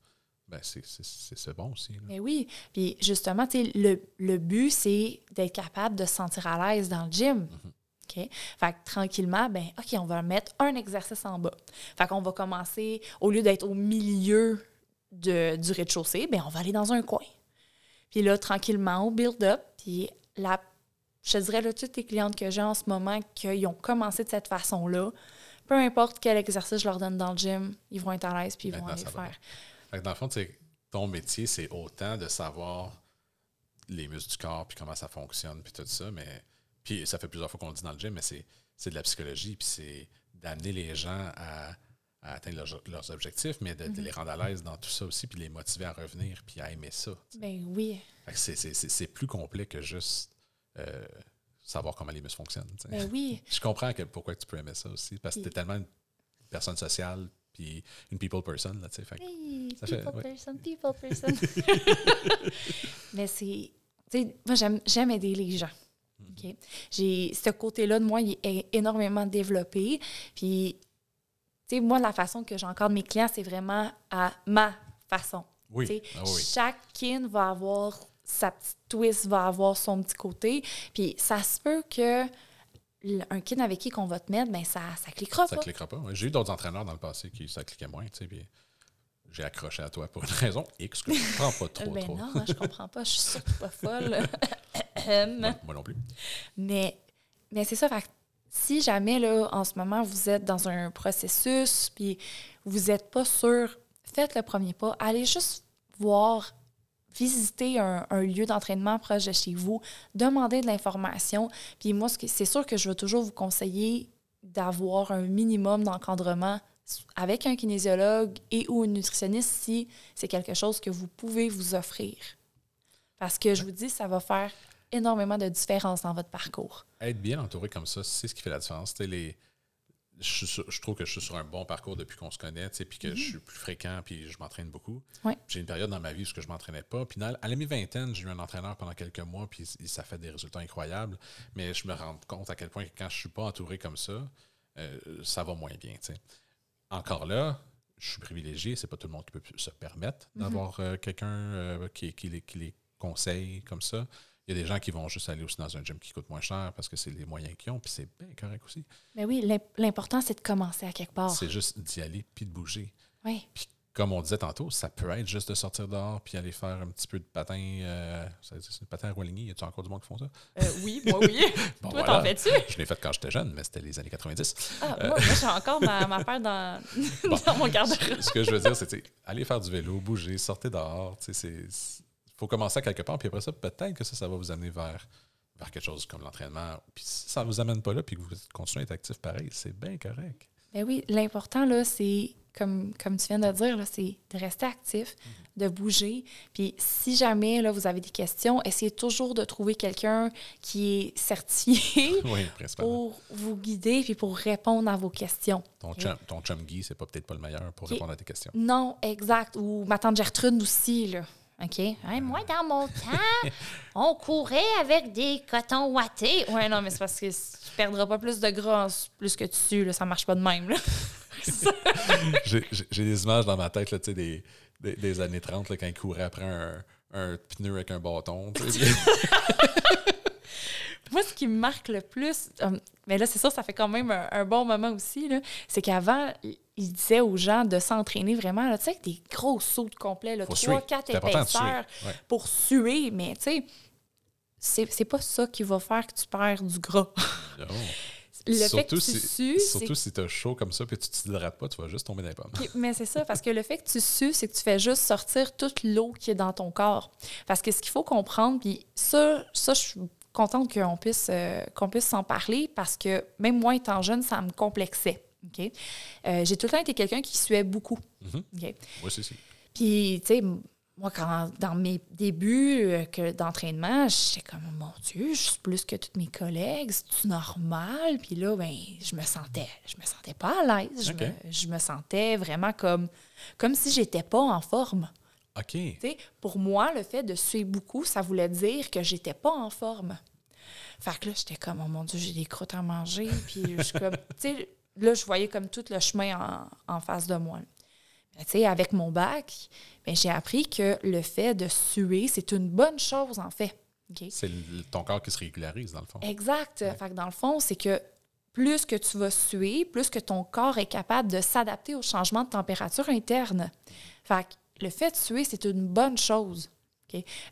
ben, c'est bon aussi. Mais oui. Puis justement, le, le but, c'est d'être capable de se sentir à l'aise dans le gym. Mm-hmm. OK? Fait que tranquillement, ben, OK, on va mettre un exercice en bas. Fait qu'on va commencer, au lieu d'être au milieu de, du rez-de-chaussée, ben, on va aller dans un coin. Puis là, tranquillement, on build up. Puis la, je dirais, là, toutes les clientes que j'ai en ce moment qui ont commencé de cette façon-là, peu importe quel exercice je leur donne dans le gym, ils vont être à l'aise puis ils vont aller faire dans le fond, ton métier, c'est autant de savoir les muscles du corps, puis comment ça fonctionne, puis tout ça, mais puis ça fait plusieurs fois qu'on le dit dans le gym, mais c'est de la psychologie, puis c'est d'amener les gens à, atteindre leurs, objectifs, mais de, les mm-hmm. rendre à l'aise dans tout ça aussi, puis les motiver à revenir, puis à aimer ça. Ben oui. C'est plus complet que juste euh, savoir comment les muscles fonctionnent. Ben oui. <laughs> Je comprends pourquoi tu peux aimer ça aussi, parce que tu es tellement une personne sociale, puis une people person, là, tu sais. people person, people person. <laughs> Mais c'est... Tu sais, moi, j'aime aider les gens. Mm. OK? J'ai... Ce côté-là de moi, il est énormément développé. Puis, tu sais, moi, la façon que j'encadre mes clients, c'est vraiment à ma façon. Oui. Ah oui. Chacun va avoir sa petite twist, va avoir son petit côté. Puis, ça se peut que un kid avec qui qu'on va te mettre, ben ça, ça cliquera pas. Ça cliquera pas. J'ai eu d'autres entraîneurs dans le passé qui ça cliquait moins, tu sais, puis j'ai accroché à toi pour une <laughs> raison X que je ne comprends pas trop. ben trop. non, je comprends pas, je suis surtout pas folle. <laughs> moi, non plus. Mais, mais c'est ça, si jamais là, en ce moment vous êtes dans un processus puis vous n'êtes pas sûr, faites le premier pas. Allez juste voir visiter un, lieu d'entraînement proche de chez vous, demander de l'information. Puis moi, c'est sûr que je vais toujours vous conseiller d'avoir un minimum d'encadrement avec un kinésiologue et ou une nutritionniste si c'est quelque chose que vous pouvez vous offrir. Parce que je vous dis, ça va faire énormément de différence dans votre parcours. Être bien entouré comme ça, c'est ce qui fait la différence. Je, suis sur- je trouve que je suis sur un bon parcours depuis qu'on se connaît, tu sais, puis que Mhm. je suis plus fréquent, puis je m'entraîne beaucoup. Ouais. J'ai une période dans ma vie où je ne m'entraînais pas. Puis à la mi-vingtaine, j'ai eu un entraîneur pendant quelques mois, puis ça fait des résultats incroyables. Mais je me rends compte à quel point que quand je suis pas entouré comme ça, euh, ça va moins bien. tu sais. Encore là, je suis privilégié, c'est pas tout le monde qui peut se permettre Mhm. d'avoir euh, quelqu'un euh, qui, qui les, qui les conseille comme ça. Il y a des gens qui vont juste aller aussi dans un gym qui coûte moins cher parce que c'est les moyens qu'ils ont, puis c'est bien correct aussi. Mais oui, l'im- l'important, c'est de commencer à quelque part. C'est juste d'y aller puis de bouger. Oui. Puis comme on disait tantôt, ça peut être juste de sortir dehors puis aller faire un petit peu de patin. Euh, c'est le patin à. Y a-tu encore du monde qui font ça? Euh, oui, moi, oui. <laughs> Bon, Toi, voilà. t'en fais-tu? Je l'ai fait quand j'étais jeune, mais c'était les années 90. Ah, moi, moi, j'ai encore ma, ma paire dans, <laughs> <laughs> dans mon garde-robe. Ce que je veux dire, c'est aller faire du vélo, bouger, sortir dehors. tu sais, c'est- faut commencer à quelque part, puis après ça, peut-être que ça, ça va vous amener vers, vers quelque chose comme l'entraînement. Puis si ça ne vous amène pas là, puis que vous continuez à être actif pareil, c'est bien correct. Ben oui, l'important, là, c'est, comme, comme tu viens de dire, là, c'est de rester actif, de bouger. Puis si jamais, là, vous avez des questions, essayez toujours de trouver quelqu'un qui est certifié <laughs> Oui, pour vous guider puis pour répondre à vos questions. Ton chum, ton chum Guy, c'est pas peut-être pas le meilleur pour répondre à tes questions. Non, exact. Ou ma tante Gertrude aussi, là. OK? Hein, moi, dans mon <laughs> temps, on courait avec des cotons ouatés. Ouais, non, mais c'est parce que tu perdras pas plus de gras plus que dessus, là. Ça marche pas de même, là. <laughs> J'ai des images dans ma tête là, tu des, des, des années 30 là, quand il courait après un, un pneu avec un bâton. tu. <laughs> Moi, ce qui me marque le plus, euh, mais là, c'est sûr, ça fait quand même un, un bon moment aussi, là, c'est qu'avant, il disait aux gens de s'entraîner vraiment, là, tu sais, avec des gros sauts de complet, là, Faut 3, suer. 4 C'est important de suer. épaisseurs Ouais. pour suer, mais tu sais, c'est c'est pas ça qui va faire que tu perds du gras. <laughs> Non. Le fait que surtout tu si, sues, c'est surtout si t'as chaud comme ça et tu t'hydrates pas, tu vas juste tomber dans les pommes. Mais c'est ça, parce que le fait que tu sues, c'est que tu fais juste sortir toute l'eau qui est dans ton corps. Parce que ce qu'il faut comprendre, puis ça, ça je suis contente qu'on puisse, euh, qu'on puisse s'en parler parce que même moi, étant jeune, ça me complexait. Euh, J'ai tout le temps été quelqu'un qui suait beaucoup. Moi aussi, c'est. Puis, tu sais, moi, quand, dans mes débuts euh, que d'entraînement, j'étais comme, mon Dieu, je suis plus que tous mes collègues, c'est normal? Puis là, ben, je me sentais, je me sentais pas à l'aise. Je, me, je me sentais vraiment comme, comme si j'étais pas en forme. OK. Tu sais, pour moi, le fait de suer beaucoup, ça voulait dire que j'étais pas en forme. Fait que là, j'étais comme, oh mon Dieu, j'ai des croûtes à manger. Puis je suis comme, <laughs> tu sais, là, je voyais comme tout le chemin en, en face de moi. Mais tu sais, avec mon bac, ben, j'ai appris que le fait de suer, c'est une bonne chose, en fait. C'est ton corps qui se régularise, dans le fond. Exact. Fait que dans le fond, c'est que plus que tu vas suer, plus que ton corps est capable de s'adapter aux changements de température interne. Fait que le fait de suer, c'est une bonne chose.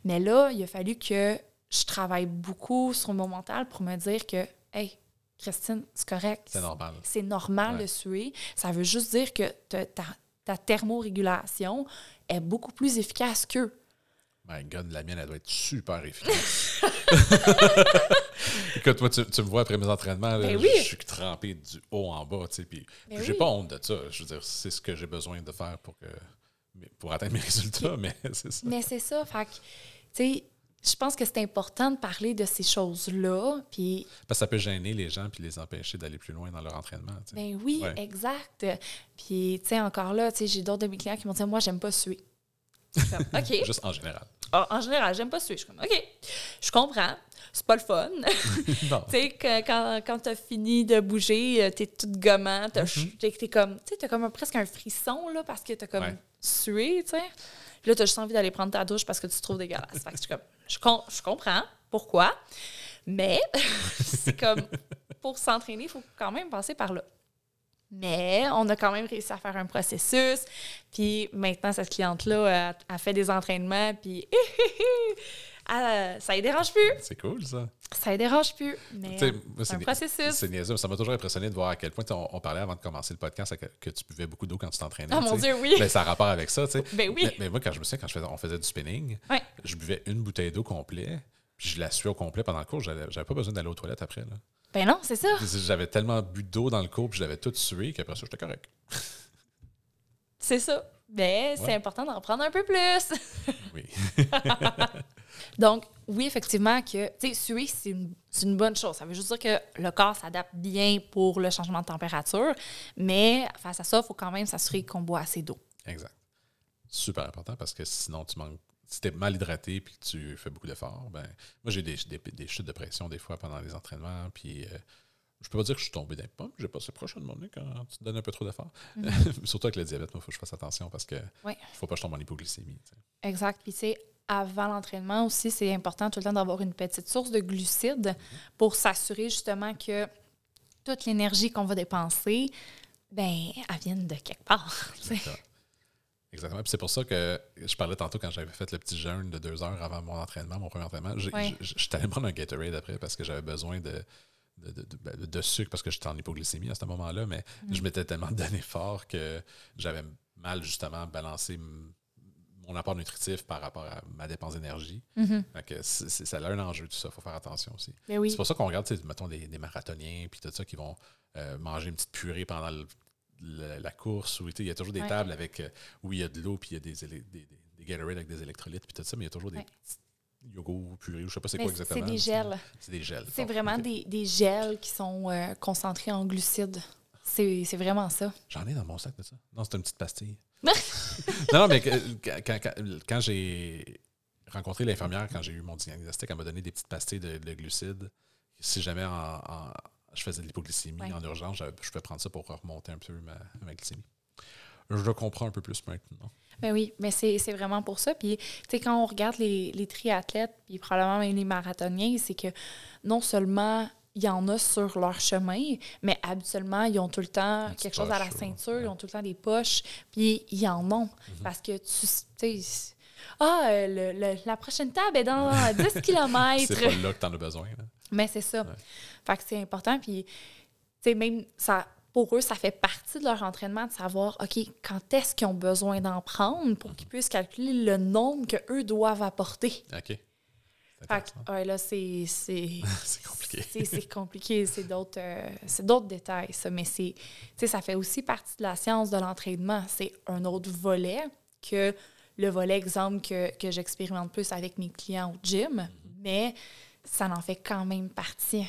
Mais là, il a fallu que je travaille beaucoup sur mon mental pour me dire que, hey, Christine, c'est correct. C'est normal. C'est normal Ouais. de suer. Ça veut juste dire que ta, ta, ta thermorégulation est beaucoup plus efficace qu'eux. My God, la mienne, elle doit être super efficace. <laughs> Écoute, moi, tu, tu me vois après mes entraînements, là, Ben oui. je suis trempé du haut en bas, tu sais, puis Ben puis j'ai oui. pas honte de ça. Je veux dire, c'est ce que j'ai besoin de faire pour que pour atteindre mes <laughs> résultats, mais c'est ça. Mais c'est ça. Fait tu sais, je pense que c'est important de parler de ces choses-là. Puis, Parce que ça peut gêner les gens puis les empêcher d'aller plus loin dans leur entraînement. tu sais. ben oui, Ouais. exact. Puis, tu sais, encore là, tu sais, j'ai d'autres de mes clients qui m'ont dit, moi, j'aime pas suer. Comme, OK. <laughs> Juste en général. Ah, en général, j'aime pas suer. Je suis comme, OK. Je comprends. C'est pas le fun. <laughs> tu sais, quand, quand t'as fini de bouger, euh, t'es toute gommant, t'as ch- t'es comme, tu sais, t'as comme un- presque un frisson, là, parce que t'as comme Ouais. sué, tu sais. Puis là, t'as juste envie d'aller prendre ta douche parce que tu te trouves dégueulasse. fait que je comme, je, com- je comprends pourquoi, mais <laughs> c'est comme, pour s'entraîner, il faut quand même passer par là. Mais on a quand même réussi à faire un processus. Puis maintenant, cette cliente-là a, a fait des entraînements, puis <laughs> elle, ça ne dérange plus. C'est cool, ça. Ça ne dérange plus. Mais euh, c'est un processus. C'est niaiseux, mais ça m'a toujours impressionné de voir à quel point on, on parlait avant de commencer le podcast que, que tu buvais beaucoup d'eau quand tu t'entraînais. Oh tu mon. Dieu, oui. Ben, ça a rapport avec ça, tu sais. <laughs> Ben oui. Mais, mais moi, quand je me souviens, quand je faisais, on faisait du spinning, Ouais. je buvais une bouteille d'eau complet, puis je la suais au complet pendant le cours. J'avais j'avais pas besoin d'aller aux toilettes après. Là. Ben non, c'est ça. J'avais tellement bu d'eau dans le cours, puis je l'avais tout sué qu'après ça, j'étais correct. <laughs> C'est ça. Mais c'est Ouais. important d'en prendre un peu plus. <laughs> Oui. <laughs> Donc, oui, effectivement, que tu sais, suer, c'est une, c'est une bonne chose. Ça veut juste dire que le corps s'adapte bien pour le changement de température, mais face à ça, il faut quand même s'assurer qu'on boit assez d'eau. Exact. Super important parce que sinon, tu manques. Si tu es mal hydraté puis que tu fais beaucoup d'efforts, ben, moi, j'ai des, des, des chutes de pression des fois pendant les entraînements. Puis, euh, je peux pas dire que je suis tombé d'un pommes. J'ai passé proche de mon nez quand tu te donnes un peu trop d'efforts. <laughs> Surtout avec le diabète, il faut que je fasse attention parce que Oui. faut pas que je tombe en hypoglycémie. Exact. Puis, tu sais, avant l'entraînement aussi, c'est important tout le temps d'avoir une petite source de glucides pour s'assurer justement que toute l'énergie qu'on va dépenser, ben, elle vienne de quelque part. <laughs> Exactement. Exactement. Puis c'est pour ça que je parlais tantôt quand j'avais fait le petit jeûne de deux heures avant mon entraînement, mon premier entraînement. J'étais allé prendre un Gatorade après parce que j'avais besoin de, de, de- de- ben, de sucre parce que j'étais en hypoglycémie à ce moment-là, mais Mm. je m'étais tellement <laughs> donné fort que j'avais mal justement balancé mon apport nutritif par rapport à ma dépense d'énergie. C'est- c'est- ça a un enjeu, tout ça. Il faut faire attention aussi. Ben oui. C'est pour ça qu'on regarde, mettons, des, des marathoniens puis tout ça qui vont euh, manger une petite purée pendant le- le- la course. Sais, il y a toujours des Ouais. tables avec euh, où il y a de l'eau puis il y a des, des, des, Gatorade avec des électrolytes puis tout ça, mais il y a toujours des Ouais. Yogourts, purées, ou je sais pas c'est quoi c'est exactement. des gels. C'est des gels. C'est vraiment des, des gels qui sont euh, concentrés en glucides. C'est c'est vraiment ça. J'en ai dans mon sac de ça. Non, c'est une petite pastille. <laughs> non, non, mais quand, quand- quand j'ai rencontré l'infirmière, quand j'ai eu mon diagnostic, elle m'a donné des petites pastilles de, de glucides. Si jamais en- en- je faisais de l'hypoglycémie Ouais. en urgence, je, je peux prendre ça pour remonter un peu ma, ma glycémie. Je le comprends un peu plus maintenant. Ben oui, mais c'est vraiment pour ça. Puis, tu sais, quand on regarde les, les triathlètes, puis probablement même les marathoniens, c'est que non seulement il y en a sur leur chemin, mais habituellement, ils ont tout le temps Une quelque chose à la ceinture, ouais. ils ont tout le temps des poches, puis ils en ont. Parce que tu sais, ah, euh, le- le- la prochaine table est dans <laughs> 10 km. C'est pas là que tu en as besoin. là. Mais c'est ça. Ouais. Fait que c'est important. Puis, tu sais, même ça, pour eux, ça fait partie de leur entraînement de savoir, OK, quand est-ce qu'ils ont besoin d'en prendre pour qu'ils puissent calculer le nombre qu'eux doivent apporter? OK. Fait que, ouais, là, c'est. C'est <laughs> compliqué. <laughs> c'est- compliqué. C'est d'autres euh, détails, ça. Mais c'est. Tu ça fait aussi partie de la science de l'entraînement. C'est un autre volet que le volet, exemple, que, que j'expérimente plus avec mes clients au gym. Mais ça en fait quand même partie.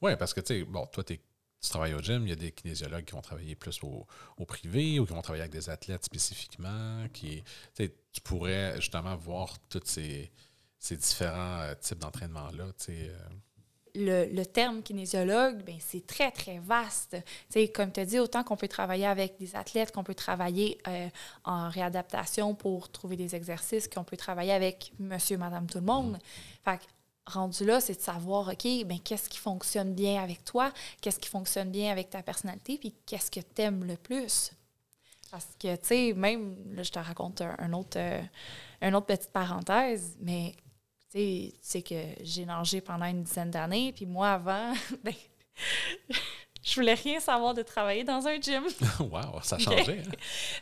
Oui, parce que, tu sais, bon, toi, t'es- tu travailles au gym, il y a des kinésiologues qui vont travailler plus au, au privé ou qui vont travailler avec des athlètes spécifiquement. Qui, tu pourrais justement voir tous ces, ces différents euh, types d'entraînement-là. euh, le, le terme kinésiologue, ben, c'est très, très vaste. Tu sais, comme tu as dit, autant qu'on peut travailler avec des athlètes, qu'on peut travailler euh, en réadaptation pour trouver des exercices, qu'on peut travailler avec monsieur, madame, tout le monde. Fait que, rendu là, c'est de savoir, OK, ben, qu'est-ce qui fonctionne bien avec toi, qu'est-ce qui fonctionne bien avec ta personnalité, puis qu'est-ce que tu aimes le plus. Parce que, tu sais, même, là, je te raconte un, un autre, euh, une autre petite parenthèse, mais tu sais, tu sais que j'ai nagé pendant une dizaine d'années, puis moi, avant, <laughs> ben, je voulais rien savoir de travailler dans un gym. <laughs> wow, ça a changé. hein?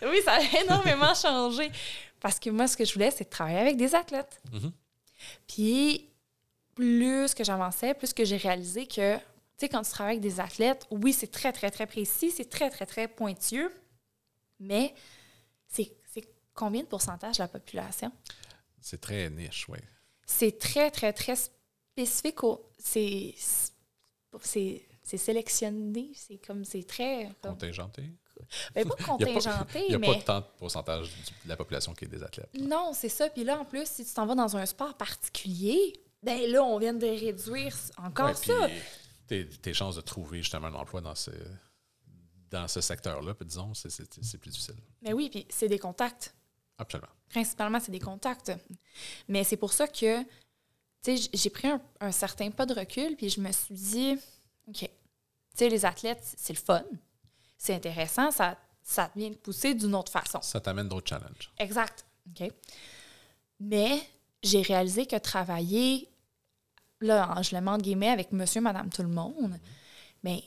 <laughs> Oui, ça a énormément changé. Parce que moi, ce que je voulais, c'est de travailler avec des athlètes. Mhm. Puis, plus que j'avançais, plus que j'ai réalisé que, tu sais, quand tu travailles avec des athlètes, oui, c'est très, très, très précis, c'est très, très, très pointueux, mais c'est combien de pourcentage de la population? C'est très niche, oui. c'est très, très, très spécifique. au- C'est sélectionné. C'est comme, c'est très. comme- Contingenté? ben, pas <laughs> Il contingenté, n'y a mais. pas tant de pourcentage de la population qui est des athlètes. Non, c'est ça. Puis là, en plus, si tu t'en vas dans un sport particulier, ben là, on vient de réduire encore Ouais, ça. Tes, tes chances de trouver justement un emploi dans ce, dans ce secteur-là, disons, c'est- plus difficile. Mais oui, puis c'est des contacts. Absolument. Principalement, c'est des contacts. Mais c'est pour ça que, tu sais, j'ai pris un, un certain pas de recul, puis je me suis dit, OK, tu sais, les athlètes, c'est le fun, c'est intéressant, ça, ça te vient de pousser d'une autre façon. Ça t'amène d'autres challenges. Exact. OK. Mais j'ai réalisé que travailler, là, je le mets entre guillemets, avec monsieur, madame, tout le monde, bien,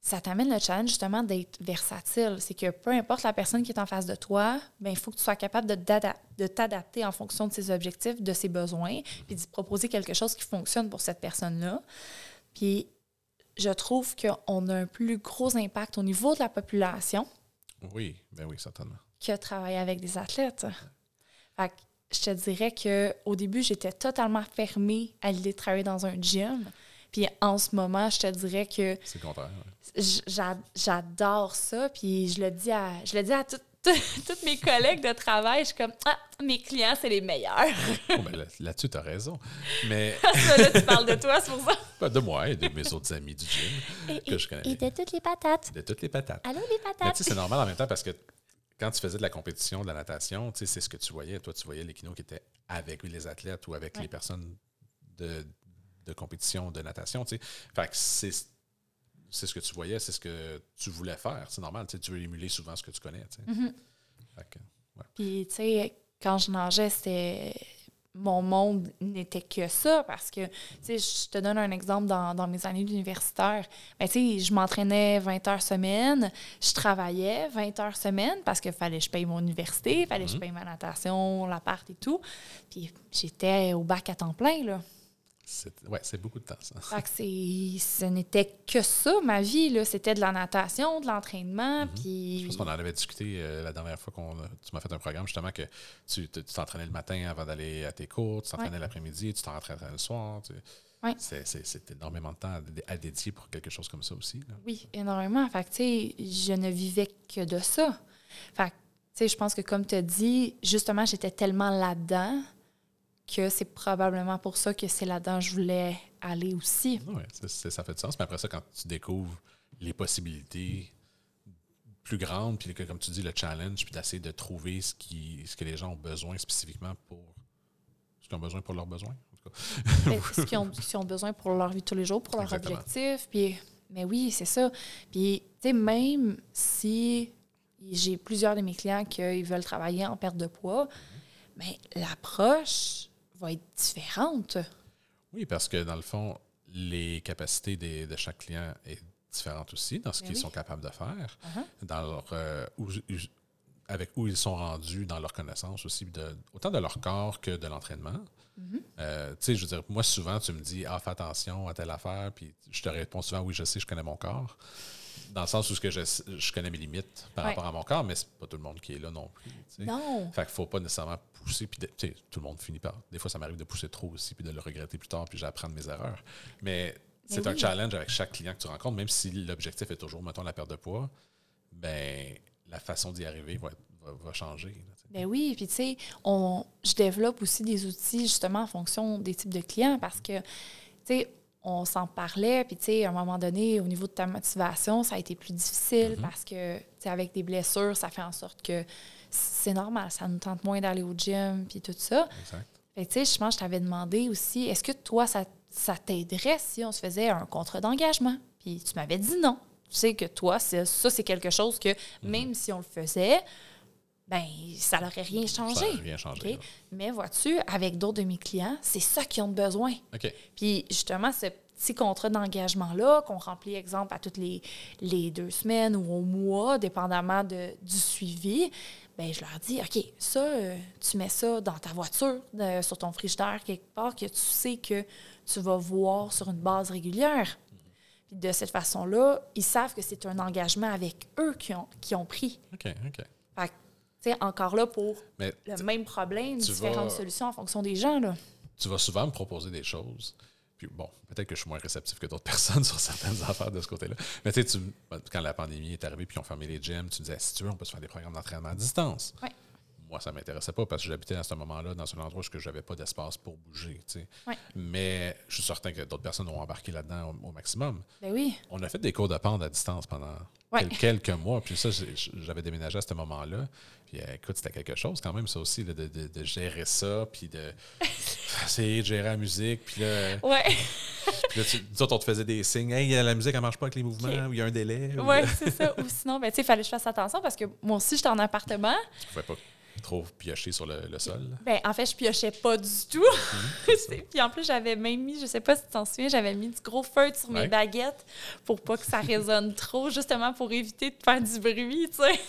ça t'amène le challenge justement d'être versatile. C'est que peu importe la personne qui est en face de toi, ben il faut que tu sois capable de, de t'adapter en fonction de ses objectifs, de ses besoins, puis d'y proposer quelque chose qui fonctionne pour cette personne-là. Puis je trouve qu'on a un plus gros impact au niveau de la population Oui, ben oui, certainement. que travailler avec des athlètes. Fait que je te dirais que au début, j'étais totalement fermée à l'idée de travailler dans un gym. Puis en ce moment, je te dirais que C'est le contraire. j'a- j'adore ça. Puis je le dis à, je le dis à <laughs> tout- toutes mes collègues de travail. Je suis comme, ah, mes clients, c'est les meilleurs. Oh, ben, là- Là-dessus, tu as raison. Mais <laughs> là, tu parles de toi, c'est pour ça. pas de moi et de mes autres amis du gym que je connais. Et de toutes les patates. De toutes les patates. Allô, les Mais patates? tu sais, c'est normal en même temps parce que quand tu faisais de la compétition, de la natation, tu sais, c'est ce que tu voyais. Toi, tu voyais les kinos qui étaient avec les athlètes ou avec les personnes de, de compétition de natation. tu sais. Fait que c'est c'est ce que tu voyais, c'est ce que tu voulais faire. C'est normal. tu sais, Tu veux émuler souvent ce que tu connais. Fait que, Puis, tu sais, quand je nageais, c'était. Mon monde n'était que ça parce que, tu sais, je te donne un exemple dans, dans mes années d'universitaire. Ben, tu sais, je m'entraînais 20 heures semaine, je travaillais 20 heures semaine parce qu'il fallait que je paye mon université, il fallait que je paye ma natation, l'appart et tout. Puis, j'étais au bac à temps plein, là. Ouais, c'est beaucoup de temps, ça. Fait que ce n'était que ça, ma vie. Là. C'était de la natation, de l'entraînement. Je Puis. pense qu'on en avait discuté euh, la dernière fois qu'on tu m'as fait un programme, justement, que tu te- tu t'entraînais le matin avant d'aller à tes cours, tu t'entraînais Ouais. l'après-midi, tu t'entraînais le soir. tu- Ouais. C'est énormément de temps à, dé- à dédier pour quelque chose comme ça aussi. là. Oui, énormément. Fait que, tu sais, je ne vivais que de ça. Fait que, tu sais, je pense que, comme tu as dit, justement, j'étais tellement là-dedans que c'est probablement pour ça que c'est là-dedans que je voulais aller aussi. Oui, ça fait du sens. Mais après ça, quand tu découvres les possibilités plus grandes, puis que, comme tu dis, le challenge, puis d'essayer de trouver ce, qui, ce que les gens ont besoin spécifiquement pour ce qu'ils ont besoin pour leurs besoins. En tout cas. <laughs> Fait que ce qu'ils ont, besoin pour leur vie de tous les jours, pour leur Exactement. objectif. Puis, mais oui, c'est ça. Puis, tu sais, même si j'ai plusieurs de mes clients qui veulent travailler en perte de poids, mais l'approche va être différente. Oui, parce que dans le fond, les capacités des- de chaque client est différente aussi dans ce Ben qu'ils oui. sont capables de faire, Uh-huh. dans leur, euh, où- où- avec où ils sont rendus dans leur connaissance aussi, de, autant de leur corps que de l'entraînement. Mm-hmm. Euh, tu sais, je veux dire, moi, souvent, tu me dis, ah, fais attention à telle affaire, puis je te réponds souvent, oui, je sais, je connais mon corps. Dans le sens où que je, je connais mes limites par Ouais. rapport à mon corps, mais c'est pas tout le monde qui est là non plus. Non. Fait qu'il faut pas nécessairement pousser, puis de- tu sais, tout le monde finit par. Des fois, ça m'arrive de pousser trop aussi, puis de le regretter plus tard, puis j'apprends de mes erreurs. Mais c'est un challenge avec chaque client que tu rencontres, même si l'objectif est toujours, mettons, la perte de poids, ben la façon d'y arriver va, va, va changer. là. Ben oui, puis tu sais, on, je développe aussi des outils justement en fonction des types de clients parce que, tu sais, on s'en parlait, puis tu sais, à un moment donné, au niveau de ta motivation, ça a été plus difficile parce que, tu sais, avec des blessures, ça fait en sorte que c'est normal, ça nous tente moins d'aller au gym, puis tout ça. Exact. Fait tu sais, je pense que je t'avais demandé aussi, est-ce que toi, ça, ça t'aiderait si on se faisait un contrat d'engagement? Puis tu m'avais dit non. Tu sais que toi, ça, c'est quelque chose que même si on le faisait, ben ça n'aurait rien changé. Ça rien changé. Mais vois-tu, avec d'autres de mes clients, c'est ça qu'ils ont besoin. là. OK. Puis justement, ce petit contrat d'engagement-là, qu'on remplit, exemple, à toutes les, les deux semaines ou au mois, dépendamment de, du suivi, ben je leur dis, OK, ça, euh, tu mets ça dans ta voiture, de- sur ton frigidaire, quelque part, que tu sais que tu vas voir sur une base régulière. Puis de cette façon-là, ils savent que c'est un engagement avec eux qui ont, qui ont pris. OK. OK. Sais, encore là, pour Mais le même problème, différentes vas- solutions en fonction des gens, là. tu vas souvent me proposer des choses. Puis bon, peut-être que je suis moins réceptif que d'autres <laughs> personnes sur certaines affaires de ce côté-là. Mais tu sais, quand la pandémie est arrivée puis ont fermé les gyms, tu me disais, si tu veux, on peut se faire des programmes d'entraînement à distance. Ouais. Moi, ça ne m'intéressait pas parce que j'habitais à ce moment-là dans un endroit où je n'avais pas d'espace pour bouger. tu sais. Ouais. Mais je suis certain que d'autres personnes ont embarqué là-dedans au, au maximum. Ben oui. On a fait des cours de pente à distance pendant Ouais. quelques mois. Puis ça, j'avais déménagé à ce moment-là. Puis euh, écoute, c'était quelque chose quand même, ça aussi, de, de- de gérer ça, puis de <laughs> essayer de gérer la musique. Puis là, Ouais. <laughs> puis là, tu, nous autres, on te faisait des signes. Hey, la musique, elle marche pas avec les mouvements, ou il y a un délai. ou- Oui, c'est ça. Ou sinon, ben, tu sais, il fallait que je fasse attention parce que moi aussi, j'étais en appartement. Tu pouvais pas trop piocher sur le, le sol? Ben, en fait, je piochais pas du tout. <laughs> Puis en plus, j'avais même mis, je sais pas si tu t'en souviens, j'avais mis du gros feutre sur Ouais. mes baguettes pour pas que ça résonne trop, justement pour éviter de faire du bruit, tu sais.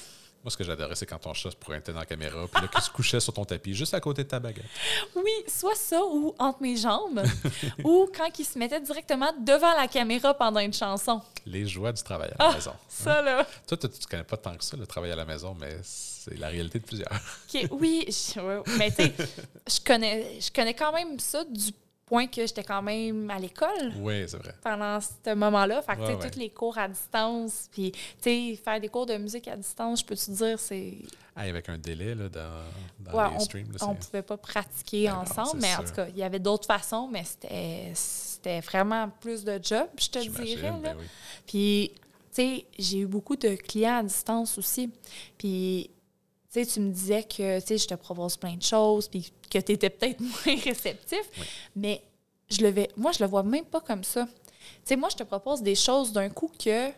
Moi, ce que j'adorais, c'est quand ton chat se pointait dans la caméra, puis là, qu'il se couchait sur ton tapis, juste à côté de ta baguette. Oui, soit ça ou entre mes jambes, <laughs> ou quand il se mettait directement devant la caméra pendant une chanson. Les joies du travail à la Ah, maison. Ça, là. Toi, tu tu connais pas tant que ça, le travail à la maison, mais c'est la réalité de plusieurs. OK, oui, je- mais tu sais, je connais, je connais quand même ça du point que j'étais quand même à l'école oui, c'est vrai. pendant ce moment-là. Fait que, tu sais, Ouais, ouais. tous les cours à distance, puis, tu sais, faire des cours de musique à distance, je peux te dire, c'est... Ah, avec un délai là, dans, dans Ouais, les streams. là, on pouvait pas pratiquer Ben ensemble, mais en tout cas, il y avait d'autres façons, mais c'était vraiment plus de job, je te dirais. là. ben oui. Puis, tu sais, j'ai eu beaucoup de clients à distance aussi. Puis, sais, tu me disais que, tu je te propose plein de choses, puis que tu étais peut-être <laughs> moins réceptif, Oui. mais je le vais, moi, je le vois même pas comme ça. Tu sais, moi, je te propose des choses d'un coup que,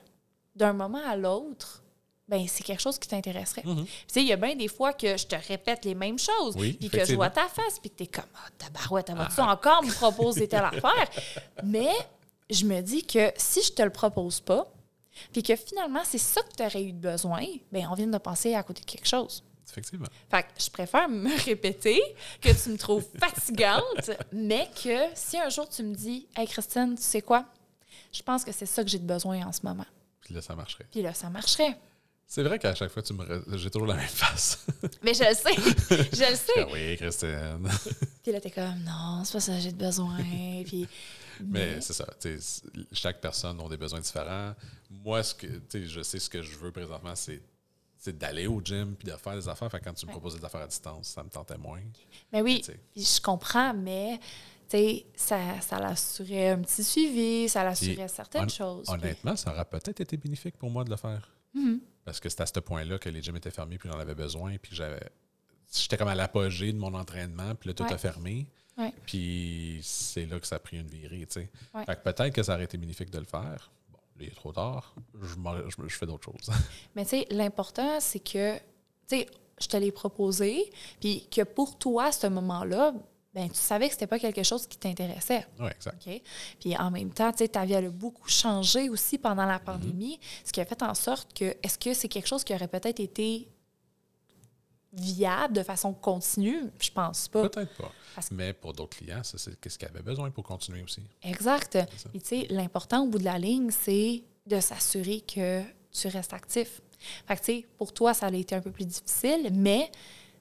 d'un moment à l'autre, ben c'est quelque chose qui t'intéresserait. Mhm. Puis, Tu sais, il y a bien des fois que je te répète les mêmes choses, Oui, puis que je vois ta face, puis que tu es comme, ah, tabarouette, vas-tu encore me proposer telle affaire? <laughs> Mais je me dis que si je te le propose pas, puis que finalement, c'est ça que tu aurais eu besoin, bien, on vient de passer à côté de quelque chose. Effectivement. Fait que je préfère me <laughs> répéter que tu me trouves fatigante, mais que si un jour tu me dis, Hey Christine, tu sais quoi? Je pense que c'est ça que j'ai de besoin en ce moment. Puis là, ça marcherait. Puis là, ça marcherait. C'est vrai qu'à chaque fois, tu me re- j'ai toujours la même face. <laughs> Mais je le sais, je le sais. Ah oui, Christine. <laughs> Puis là, t'es comme, non, c'est pas ça que j'ai de besoin. Puis, Mais c'est ça. chaque personne a des besoins différents. Moi, ce que, je sais ce que je veux présentement, c'est d'aller au gym puis de faire des affaires. Fait que quand tu me proposais des affaires à distance, ça me tentait moins. Mais oui, puis je comprends, mais ça, ça l'assurait un petit suivi, ça l'assurait certaines hon- choses. puis- Honnêtement, ça aurait peut-être été bénéfique pour moi de le faire. Mhm. Parce que c'était à ce point-là que les gyms étaient fermés puis j'en avais besoin. Puis j'avais. J'étais comme à l'apogée de mon entraînement, puis là, tout Ouais. a fermé. Puis c'est là que ça a pris une virée, tu sais. Ouais. Fait que peut-être que ça aurait été bénéfique de le faire. Il est trop tard. Je, m'en- je, je fais d'autres choses. <laughs> Mais tu sais, l'important, c'est que, tu sais, je te l'ai proposé, puis que pour toi, à ce moment-là, ben, tu savais que c'était pas quelque chose qui t'intéressait. oui, exact. Puis en même temps, tu sais, ta vie a beaucoup changé aussi pendant la pandémie, ce qui a fait en sorte que, est-ce que c'est quelque chose qui aurait peut-être été viable de façon continue? Je pense pas. Peut-être pas. Parce- Mais pour d'autres clients, ça, c'est qu'est-ce qu'ils avaient besoin pour continuer aussi. Exact. Puis tu sais, l'important au bout de la ligne, c'est de s'assurer que tu restes actif. Fait que tu sais, pour toi, ça a été un peu plus difficile, mais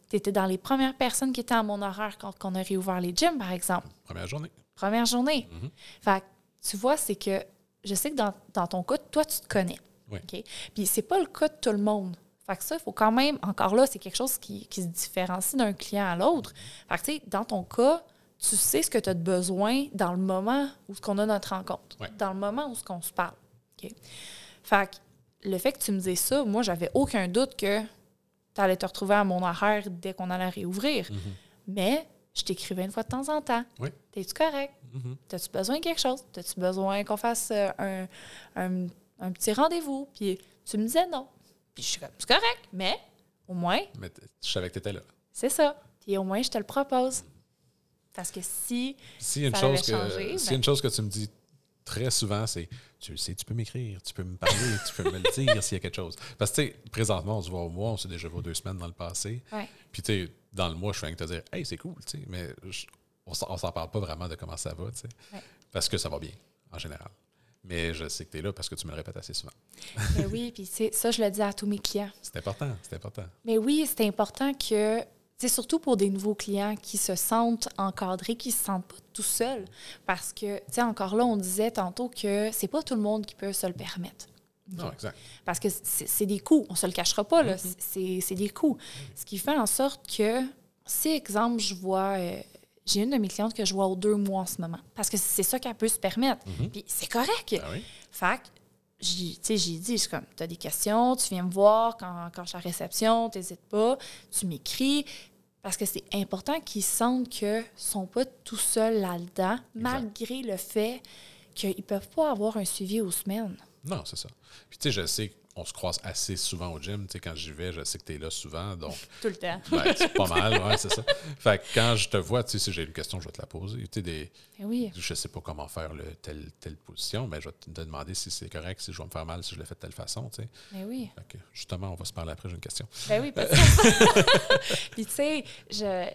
tu étais dans les premières personnes qui étaient à mon horaire quand on a réouvert les gyms, par exemple. Première journée. Première journée. Mhm. Fait que tu vois, c'est que je sais que dans, dans ton cas, toi, tu te connais. Oui. OK? Puis c'est pas le cas de tout le monde. Fait que ça, il faut quand même, encore là, c'est quelque chose qui, qui se différencie d'un client à l'autre. Fait que tu sais, dans ton cas, tu sais ce que tu as de besoin dans le moment où ce qu'on a notre rencontre, Ouais. dans le moment où ce qu'on se parle. OK? Fait que le fait que tu me dises ça, moi, j'avais aucun doute que tu allais te retrouver à mon horaire dès qu'on allait réouvrir. Mhm. Mais je t'écrivais une fois de temps en temps. Oui. T'es-tu correct? Mhm. T'as-tu besoin de quelque chose? T'as-tu besoin qu'on fasse euh, un, un- un petit rendez-vous? Puis tu me disais non. Puis je suis comme, c'est correct, mais au moins, Mais je savais que tu étais là. c'est ça. Puis au moins, je te le propose. Parce que si. A une, Ça chose que, changé, ben- une chose que tu me dis très souvent, c'est tu le sais, tu peux m'écrire, tu peux me parler, tu peux me le dire s'il y a quelque chose. Parce que, tu sais, présentement, on se voit au mois, on s'est déjà vu deux semaines dans le passé. Ouais. Puis, tu sais, dans le mois, je fais que te dire, hey, c'est cool, tu sais, mais je- on s'en on s'en parle pas vraiment de comment ça va, tu sais. Ouais. Parce que ça va bien, en général. Mais je sais que tu es là parce que tu me le répètes assez souvent. Mais oui, puis ça, je le dis à tous mes clients. C'est important, c'est important. Mais oui, c'est important que, c'est surtout pour des nouveaux clients qui se sentent encadrés, qui se sentent pas tout seuls. Parce que, tu sais, encore là, on disait tantôt que c'est pas tout le monde qui peut se le permettre. Non, exact. Parce que c'est des coûts, on se le cachera pas, là. Mm-hmm. C'est c'est des coûts. Ce qui fait en sorte que, si, exemple, je vois. euh, j'ai une de mes clientes que je vois aux deux mois en ce moment. Parce que c'est ça qu'elle peut se permettre. Puis c'est correct. Ah oui? Fait j'ai dit, je suis comme, tu as des questions, tu viens me voir quand, quand je suis à réception, t'hésites pas, tu m'écris. Parce que c'est important qu'ils sentent qu'ils ne sont pas tout seuls là-dedans, malgré le fait qu'ils ne peuvent pas avoir un suivi aux semaines. Non, c'est ça. Puis, tu sais, je sais, on se croise assez souvent au gym. Tu sais, quand j'y vais, je sais que tu es là souvent. Donc, <laughs> Tout le temps. ben, c'est pas mal, ouais, c'est ça. Fait que quand je te vois, tu sais, si j'ai une question, je vais te la poser. Tu sais, des, Eh oui. je sais pas comment faire le, telle, telle position, mais je vais te demander si c'est correct, si je vais me faire mal, si je le fais de telle façon, tu sais. Eh oui. Fait que, justement, on va se parler après, j'ai une question. Ben oui, parce <laughs> que... <laughs> puis tu sais, je,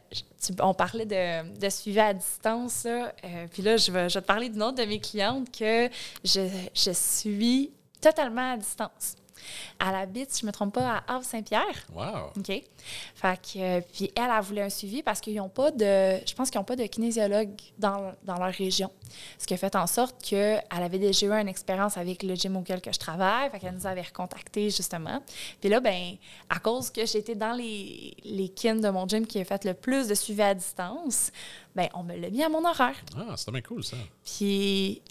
on parlait de, de suivi à distance, là. Euh, puis là, je vais, je vais te parler d'une autre de mes clientes que je, je suis totalement à distance. Elle habite, si je ne me trompe pas, à Havre-Saint-Pierre. Wow! OK? Fait que, euh, puis elle, elle voulait un suivi parce qu'ils n'ont pas de. Je pense qu'ils n'ont pas de kinésiologue dans, dans leur région. Ce qui a fait en sorte qu'elle avait déjà eu une expérience avec le gym auquel que je travaille. Fait qu'elle nous avait recontactés, justement. Puis là, ben à cause que j'étais dans les, les kin de mon gym qui a fait le plus de suivi à distance, ben on me l'a mis à mon horaire. Ah, c'est bien cool, ça. Puis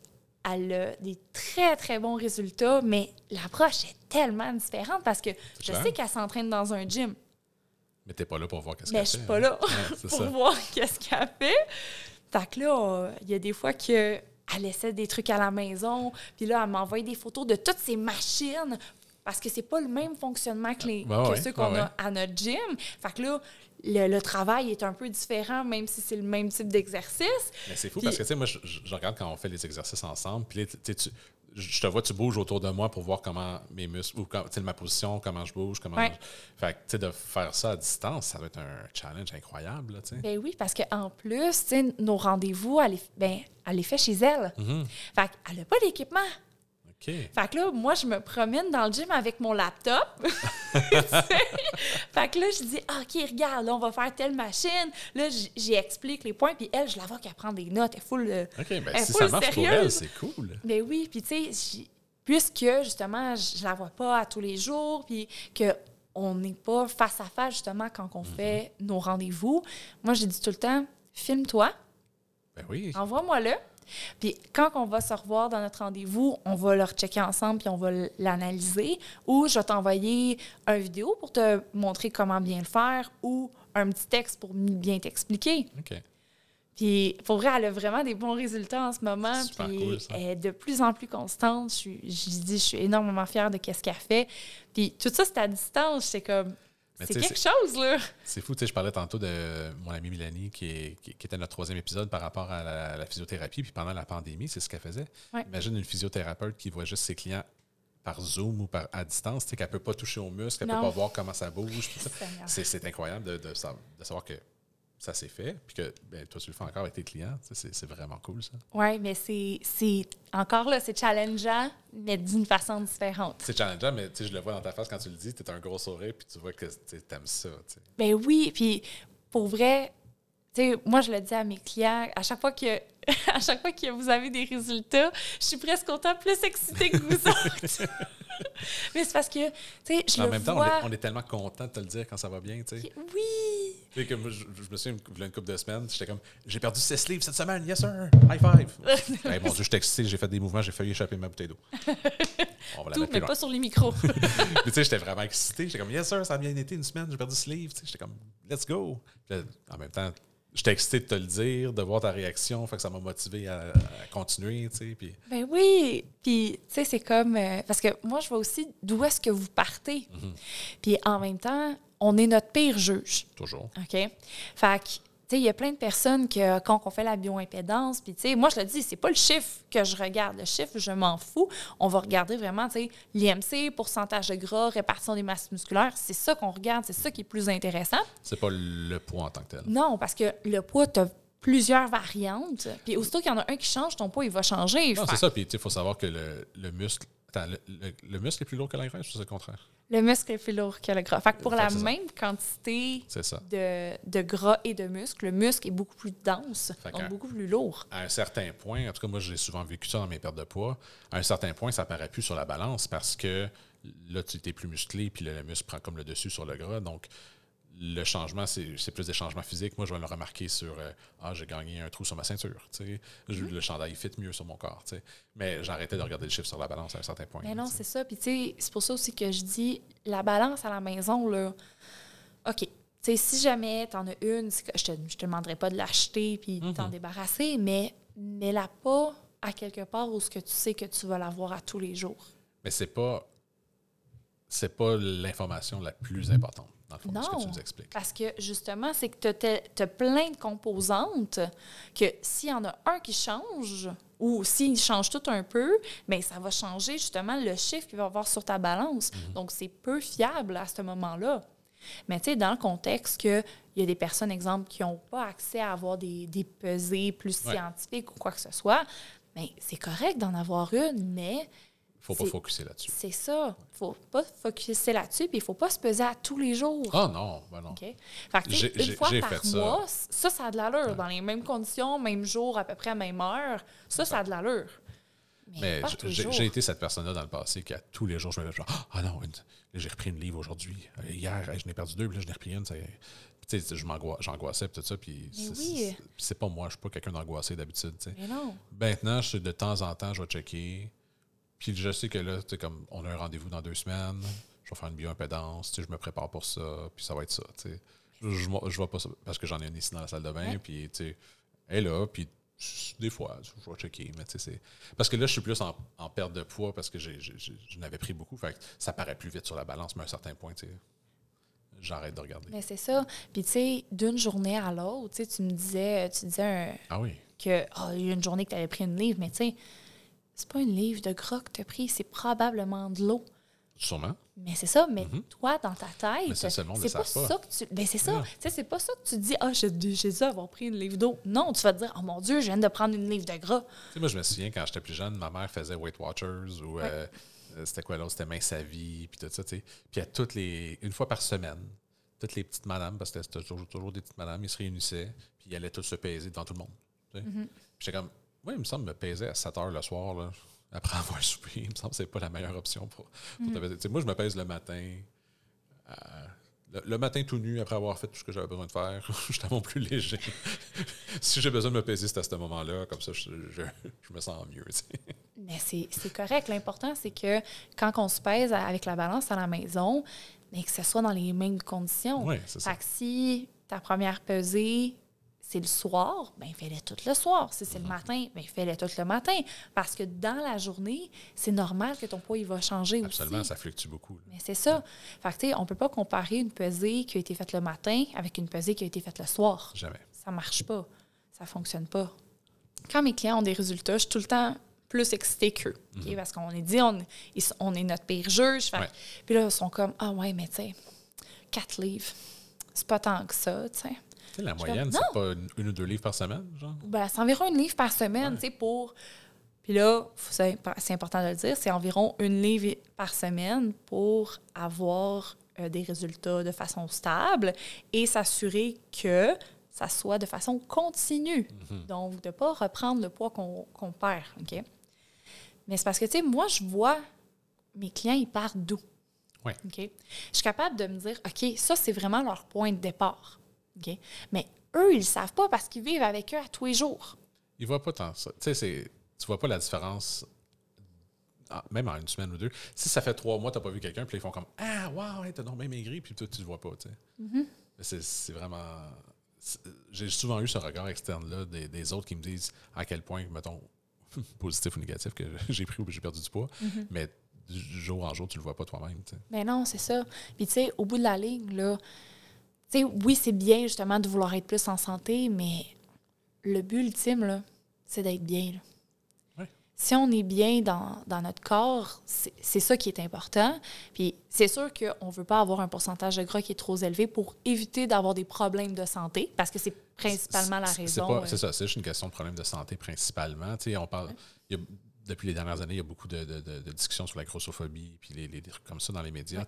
elle a des très, très bons résultats, mais l'approche est tellement différente parce que je clair. sais qu'elle s'entraîne dans un gym. Mais t'es pas là pour voir qu'est-ce Mais qu'elle je fait. suis pas hein? là Ouais, <laughs> c'est pour ça. voir qu'est-ce qu'elle fait. Fait que là, il y a des fois que elle essaie des trucs à la maison, puis là, elle m'envoie des photos de toutes ces machines parce que c'est pas le même fonctionnement que, les, Ouais, que ouais, ceux qu'on a à notre gym. Fait que là, le, le travail est un peu différent, même si c'est le même type d'exercice. Mais c'est fou Puis- parce que, tu sais, moi, je, regarde quand on fait les exercices ensemble, puis tu je te vois, tu bouges autour de moi pour voir comment mes muscles, ou ma position, comment je bouge, comment. Ouais. je- Fait que, de faire ça à distance, ça va être un challenge incroyable, là. Ben oui, parce qu'en plus, nos rendez-vous, elle les, ben, elle les fait chez elle. Fait qu'elle n'a pas d'équipement. OK. Fait que là, moi, je me promène dans le gym avec mon laptop. <laughs> Fait que là, je dis, OK, regarde, là, on va faire telle machine. Là, j'y explique les points, puis elle, je la vois qu'elle prend des notes. Elle est full. euh, OK, ben Elle si full ça marche pour sérieuse. elle, c'est cool. Ben oui, puis tu sais, puisque justement, je la vois pas à tous les jours, puis que on n'est pas face à face justement quand Mhm. on fait nos rendez-vous, moi, j'ai dit tout le temps, filme-toi, Ben oui. envoie-moi-le. Puis quand on va se revoir dans notre rendez-vous, on va le rechecker ensemble puis on va l'analyser. Ou je vais t'envoyer une vidéo pour te montrer comment bien le faire ou un petit texte pour bien t'expliquer. OK. Puis pour vrai, elle a vraiment des bons résultats en ce moment. Super puis cool, ça. elle est de plus en plus constante. Je, je dis, je suis énormément fière de ce qu'elle fait. Puis tout ça, c'est à distance. C'est comme, c'est quelque chose, là. C'est fou, tu sais, je parlais tantôt de mon amie Mélanie qui, est- qui- qui était notre troisième épisode par rapport à la, la physiothérapie. Puis pendant la pandémie, c'est ce qu'elle faisait. Ouais. Imagine une physiothérapeute qui voit juste ses clients par Zoom ou par, à distance, tu sais, qu'elle ne peut pas toucher aux muscles, qu'elle ne peut pas voir comment ça bouge. <laughs> C'est incroyable de, de sa- de savoir que ça s'est fait, puis que ben, toi, tu le fais encore avec tes clients. C'est vraiment cool, ça. Oui, mais c'est, encore là, c'est challengeant, mais d'une façon différente. C'est challengeant, mais je le vois dans ta face quand tu le dis, tu as un gros sourire, puis tu vois que tu aimes ça. Ben oui, puis pour vrai, moi je le dis à mes clients, à chaque fois que <laughs> à chaque fois que vous avez des résultats, je suis presque autant plus excitée que vous autres. <laughs> Mais c'est parce que, tu sais, je En le même temps, on est, on est tellement content de te le dire quand ça va bien. tu sais. Oui! Tu sais, que moi, je, je me souviens, il y a une couple de semaines, j'étais comme, j'ai perdu 6 livres cette semaine, yes sir, high five. hey, <laughs> mon Dieu, j'étais excité, j'ai fait des mouvements, j'ai failli échapper ma bouteille d'eau. <laughs> On va la Tout, mais pas sur les micros. <laughs> Tu sais, j'étais vraiment excité, j'étais comme, yes sir, ça a bien été une semaine, j'ai perdu 6 livres. Tu sais, J'étais comme, let's go. Puis en même temps, j'étais excité de te le dire, de voir ta réaction, fait que ça m'a motivé à, à continuer, tu sais. Puis ben oui! Puis, tu sais, c'est comme. euh, parce que moi, je vois aussi d'où est-ce que vous partez. Mhm. Puis en même temps, on est notre pire juge. toujours. OK? Fait que, tu sais, il y a plein de personnes que quand on fait la bioimpédance, puis tu sais, moi je le dis, c'est pas le chiffre que je regarde. Le chiffre, je m'en fous. On va regarder vraiment, tu sais, l'IMC, pourcentage de gras, répartition des masses musculaires. C'est ça qu'on regarde, c'est ça qui est plus intéressant. C'est pas le poids en tant que tel. Non, parce que le poids, tu plusieurs variantes. Puis aussitôt qu'il y en a un qui change, ton poids, il va changer. Non, c'est ça. Puis, tu sais, il faut savoir que le, le muscle. Attends, le, le- le muscle est plus lourd que la graisse ou c'est le contraire? Le muscle est plus lourd que le gras. Fait que pour Fait la que c'est ça. même quantité C'est ça. de, de gras et de muscle, le muscle est beaucoup plus dense, donc beaucoup plus lourd. À un certain point, en tout cas, moi, j'ai souvent vécu ça dans mes pertes de poids. À un certain point, ça paraît plus sur la balance parce que là, tu es plus musclé, puis le, le muscle prend comme le dessus sur le gras. Donc, le changement, c'est plus des changements physiques. Moi, je vais le remarquer sur euh, Ah, j'ai gagné un trou sur ma ceinture. tu. Je- Le chandail fit mieux sur mon corps. tu. Mais j'arrêtais de regarder le chiffre sur la balance à un certain point. Mais non, tu c'est ça. Puis, tu sais, c'est pour ça aussi que je dis la balance à la maison, là. OK. Tu sais, si jamais t'en as une, je te, je te demanderai pas de l'acheter puis de t'en Mhm. débarrasser, mais mets-la pas à quelque part où ce que tu sais que tu vas l'avoir à tous les jours. Mais c'est pas. c'est pas l'information la plus importante, dans le fond, de ce que Non. tu nous expliques. Parce que justement, c'est que tu as, plein de composantes que s'il y en a un qui change, ou s'il change tout un peu, bien, ça va changer justement le chiffre qu'il va y avoir sur ta balance. Mhm. Donc, c'est peu fiable à ce moment-là. Mais tu sais, dans le contexte qu'il y a des personnes, exemple, qui n'ont pas accès à avoir des, des pesées plus Ouais. scientifiques ou quoi que ce soit, bien, c'est correct d'en avoir une, mais faut pas focuser là-dessus. c'est ça. faut pas focuser là-dessus, puis il faut pas se peser à tous les jours. Ah non, ben non. OK? Fait que, une fois par fait ça. mois, ça, ça a de l'allure. Dans les mêmes conditions, même jour, à peu près à même heure, ça, ça a de l'allure. Mais, j'ai été cette personne-là dans le passé qui, à tous les jours, je me genre, ah non, j'ai repris une livre aujourd'hui. Euh, Hier, je n'ai perdu deux, puis là, je n'ai repris une. tu sais, j'angoissais, tout ça. Puis, c'est- oui. pas moi, je suis pas quelqu'un d'angoissé d'habitude. Maintenant, je de temps en temps, je vais checker. Puis je sais que là, tu comme on a un rendez-vous dans deux semaines, je vais faire une bioimpédance, je me prépare pour ça, puis ça va être ça. tu sais. Je, je vois pas ça parce que j'en ai une ici dans la salle de bain, Ouais. puis tu elle est là, puis des fois, je vais checker, mais tu sais, c'est. Parce que là, je suis plus en, en perte de poids parce que j'ai, j'ai- j'ai- je n'avais pris beaucoup, fait que ça paraît plus vite sur la balance, mais à un certain point, tu sais, j'arrête de regarder. Mais c'est ça. Puis, tu sais, d'une journée à l'autre, tu me disais, tu disais un- Ah oui, que, ah, il y a une journée que tu avais pris une livre, mais tu sais, c'est pas une livre de gras que tu as pris, c'est probablement de l'eau. sûrement. Mais c'est ça, mais toi, dans ta tête, Mais c'est pas pas. ça que tu. Ben, c'est ça. Ouais. Tu sais, c'est pas ça que tu dis, ah, j'ai j'ai dû avoir pris une livre d'eau. Non, tu vas te dire, oh mon Dieu, je viens de prendre une livre de gras. Tu sais, moi, je me souviens quand j'étais plus jeune, ma mère faisait Weight Watchers ou euh, euh, c'était quoi l'autre? C'était Mince à vie, puis tout ça, tu sais. Puis à toutes les. Une fois par semaine, toutes les petites madames, parce que c'était toujours, toujours des petites madames, ils se réunissaient, puis ils allaient tous se peser devant tout le monde. Puis j'étais comme, moi, il me semble me peser à 7 heures le soir, là, après avoir <laughs> soupé. Il me semble que c'est pas la meilleure option pour, pour sais, moi, je me pèse le matin. euh, le, le matin tout nu, après avoir fait tout ce que j'avais besoin de faire, <laughs> j'étais mon plus léger. <laughs> si j'ai besoin de me peser, c'est à ce moment-là. Comme ça, je, je- je me sens mieux. Mais c'est correct. L'important, c'est que quand on se pèse avec la balance à la maison, mais que ce soit dans les mêmes conditions. Oui, c'est ça. Fait que si ta première pesée, c'est le soir, ben fais-le tout le soir. Si c'est le matin, ben fais-le tout le matin. Parce que dans la journée, c'est normal que ton poids il va changer Absolument, aussi. ça fluctue beaucoup. là. Mais c'est ça. Fait que, tu sais, on peut pas comparer une pesée qui a été faite le matin avec une pesée qui a été faite le soir. Jamais. Ça marche pas. Ça fonctionne pas. Quand mes clients ont des résultats, je suis tout le temps plus excitée qu'eux. OK? Parce qu'on est dit, on, est notre pire juge. Fait Ouais. Puis là, ils sont comme, ah ouais, mais tu sais, quatre livres, c'est pas tant que ça, tu sais. Sais, la moyenne, c'est pas une, une ou deux livres par semaine, genre? Ben, c'est environ une livre par semaine, tu sais, pour. Puis là, c'est imp- c'est important de le dire, c'est environ une livre par semaine pour avoir euh, des résultats de façon stable et s'assurer que ça soit de façon continue. Donc, de ne pas reprendre le poids qu'on qu'on perd, OK? Mais c'est parce que, tu sais, moi, je vois mes clients, ils partent d'où? Ouais. OK? Je suis capable de me dire, OK, ça, c'est vraiment leur point de départ. Mais eux, ils ne savent pas parce qu'ils vivent avec eux à tous les jours. Ils voient pas tant ça. Tu sais, c'est- tu vois pas la différence, ah, même en une semaine ou deux. Si ça fait trois mois, tu n'as pas vu quelqu'un, puis ils font comme Ah, wow, hey, t'as donc bien maigri, puis toi, tu le vois pas. Tu sais. Mm-hmm. C'est- vraiment. J'ai souvent eu ce regard externe-là des, des autres qui me disent à quel point, mettons, <laughs> positif ou négatif, que <laughs> j'ai pris ou que j'ai perdu du poids. Mm-hmm. Mais du jour en jour, tu le vois pas toi-même. tu sais. Mais non, c'est ça. Puis, tu sais, au bout de la ligne, là, sais, oui, c'est bien, justement, de vouloir être plus en santé, mais le but ultime, là, c'est d'être bien, là. Ouais. Si on est bien dans, dans notre corps, c'est ça qui est important. Puis c'est sûr qu'on ne veut pas avoir un pourcentage de gras qui est trop élevé pour éviter d'avoir des problèmes de santé, parce que c'est principalement la raison. C'est euh, c'est ça, c'est juste une question de problème de santé principalement. On parle, il y a- depuis les dernières années, il y a beaucoup de, de- de- de discussions sur la grossophobie puis les, les- comme ça dans les médias.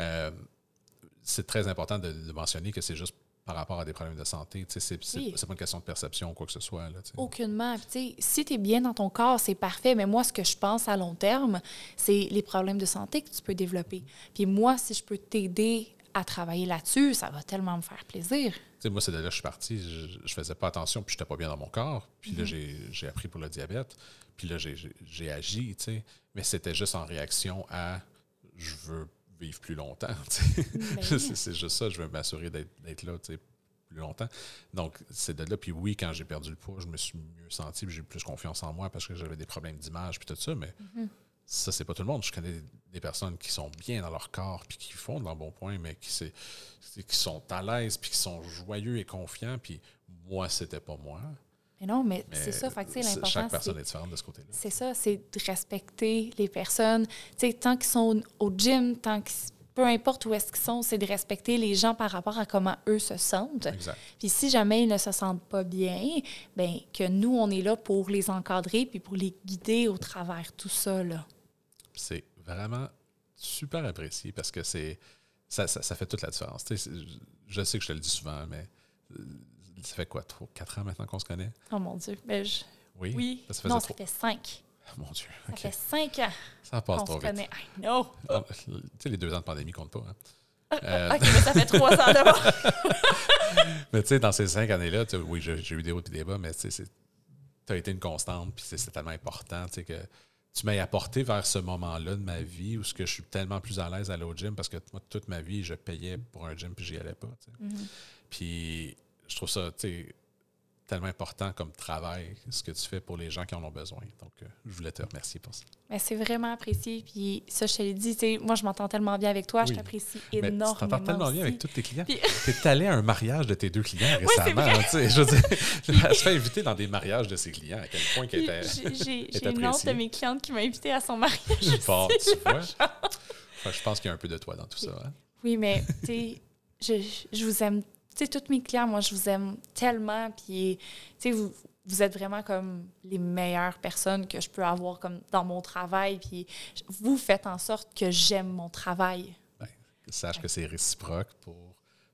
Euh, c'est très important de, de mentionner que c'est juste par rapport à des problèmes de santé. C'est Oui. pas une question de perception ou quoi que ce soit. Là. Aucunement. Puis, tu sais, si tu es bien dans ton corps, c'est parfait. Mais moi, ce que je pense à long terme, c'est les problèmes de santé que tu peux développer. Puis moi, si je peux t'aider à travailler là-dessus, ça va tellement me faire plaisir. Tu sais, moi, c'est de là que je suis parti. Je, je faisais pas attention, puis j'étais pas bien dans mon corps. Puis là, j'ai j'ai appris pour le diabète. Puis là, j'ai- agi, tu sais. Mais c'était juste en réaction à je veux vivre plus longtemps. <laughs> Ben c'est juste ça. Je veux m'assurer d'être là, plus longtemps. Donc, c'est de là. Puis oui, quand j'ai perdu le poids, je me suis mieux senti, puis j'ai eu plus confiance en moi parce que j'avais des problèmes d'image, puis tout ça. Mais ça, c'est pas tout le monde. Je connais des personnes qui sont bien dans leur corps, puis qui font de leur bon point, mais qui, qui sont à l'aise, puis qui sont joyeux et confiants. Puis moi, c'était pas moi. Mais non, mais, Mais c'est ça. Fait que, l'important, chaque personne est différente de ce côté-là. c'est ça, c'est de respecter les personnes. Tu sais, tant qu'ils sont au gym, tant que peu importe où est-ce qu'ils sont, c'est de respecter les gens par rapport à comment eux se sentent. Exact. Puis si jamais ils ne se sentent pas bien, ben que nous, on est là pour les encadrer puis pour les guider au travers tout ça. Là. C'est vraiment super apprécié parce que c'est ça, ça, ça fait toute la différence. Tu sais, c'est- je sais que je te le dis souvent, mais ça fait quoi, trois, quatre ans maintenant qu'on se connaît? Oh mon Dieu. Ben, je- Oui. Oui. Ça non, trop- ça fait cinq. Ah, Mon Dieu. Ça fait cinq ans Ça passe trop se vite. connaît. I know. Ah, Tu sais, les deux ans de pandémie comptent pas. hein. Euh, OK, mais ça fait trois ans d'abord. <laughs> <laughs> Mais tu sais, dans ces cinq années-là, oui, j'ai eu des hauts et des bas, mais tu sais, tu as été une constante, puis c'est tellement important tu sais, que tu m'as apporté vers ce moment-là de ma vie où ce que je suis tellement plus à l'aise à aller au gym parce que moi, toute ma vie, je payais pour un gym puis j'y allais pas. Mhm. Puis je trouve ça tellement important comme travail, ce que tu fais pour les gens qui en ont besoin. Donc, euh, je voulais te remercier pour ça. Mais c'est vraiment apprécié. Puis ça, je te l'ai dit, moi, je m'entends tellement bien avec toi. Je t'apprécie Mais tu énormément. t'entends tellement bien avec tous tes clients. Puis- <laughs> Tu es allé à un mariage de tes deux clients récemment. hein, je veux dire, <laughs> elle se fait inviter dans des mariages de ses clients. À quel point qu'elle était. J'ai <laughs> une autre de mes clientes qui m'a invitée à son mariage. Aussi, tu vois. je pense qu'il y a un peu de toi dans tout ça. hein. Oui, mais tu sais, je, je vous aime. Tu sais, tous mes clients, moi, je vous aime tellement. Puis, tu sais, vous, vous êtes vraiment comme les meilleures personnes que je peux avoir comme dans mon travail. Puis, vous faites en sorte que j'aime mon travail. Ben, sache que c'est réciproque pour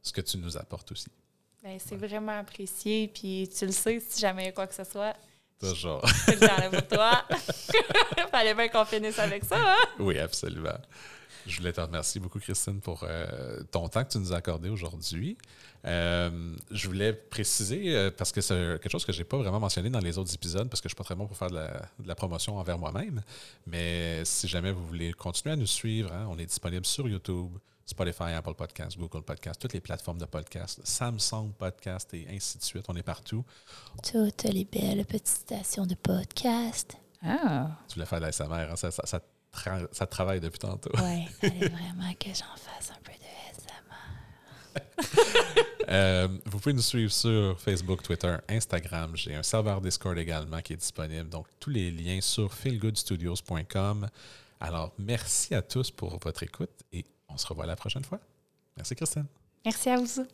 ce que tu nous apportes aussi. Ben, c'est vraiment apprécié. Puis, tu le sais, si jamais il y a quoi que ce soit, Toujours. c'est pour toi. <laughs> Fallait bien qu'on finisse avec ça, hein? Oui, absolument. Je voulais te remercier beaucoup, Christine, pour euh, ton temps que tu nous as accordé aujourd'hui. Euh, je voulais préciser, euh, parce que c'est quelque chose que je n'ai pas vraiment mentionné dans les autres épisodes, parce que je ne suis pas très bon pour faire de la, de la promotion envers moi-même, mais si jamais vous voulez continuer à nous suivre, hein, on est disponible sur YouTube, Spotify, Apple Podcasts, Google Podcasts, toutes les plateformes de podcasts, Samsung Podcast et ainsi de suite. On est partout. Toutes les belles petites stations de podcast. Ah! Tu voulais faire de la SMR, hein, ça, ça, ça tra- ça travaille depuis tantôt. Ouais, <laughs> fallait vraiment que j'en fasse un peu de SMR. <laughs> Euh, vous pouvez nous suivre sur Facebook, Twitter, Instagram. J'ai un serveur Discord également qui est disponible. Donc, tous les liens sur feelgoodstudios.com. Alors, merci à tous pour votre écoute et on se revoit la prochaine fois. Merci, Christine. Merci à vous.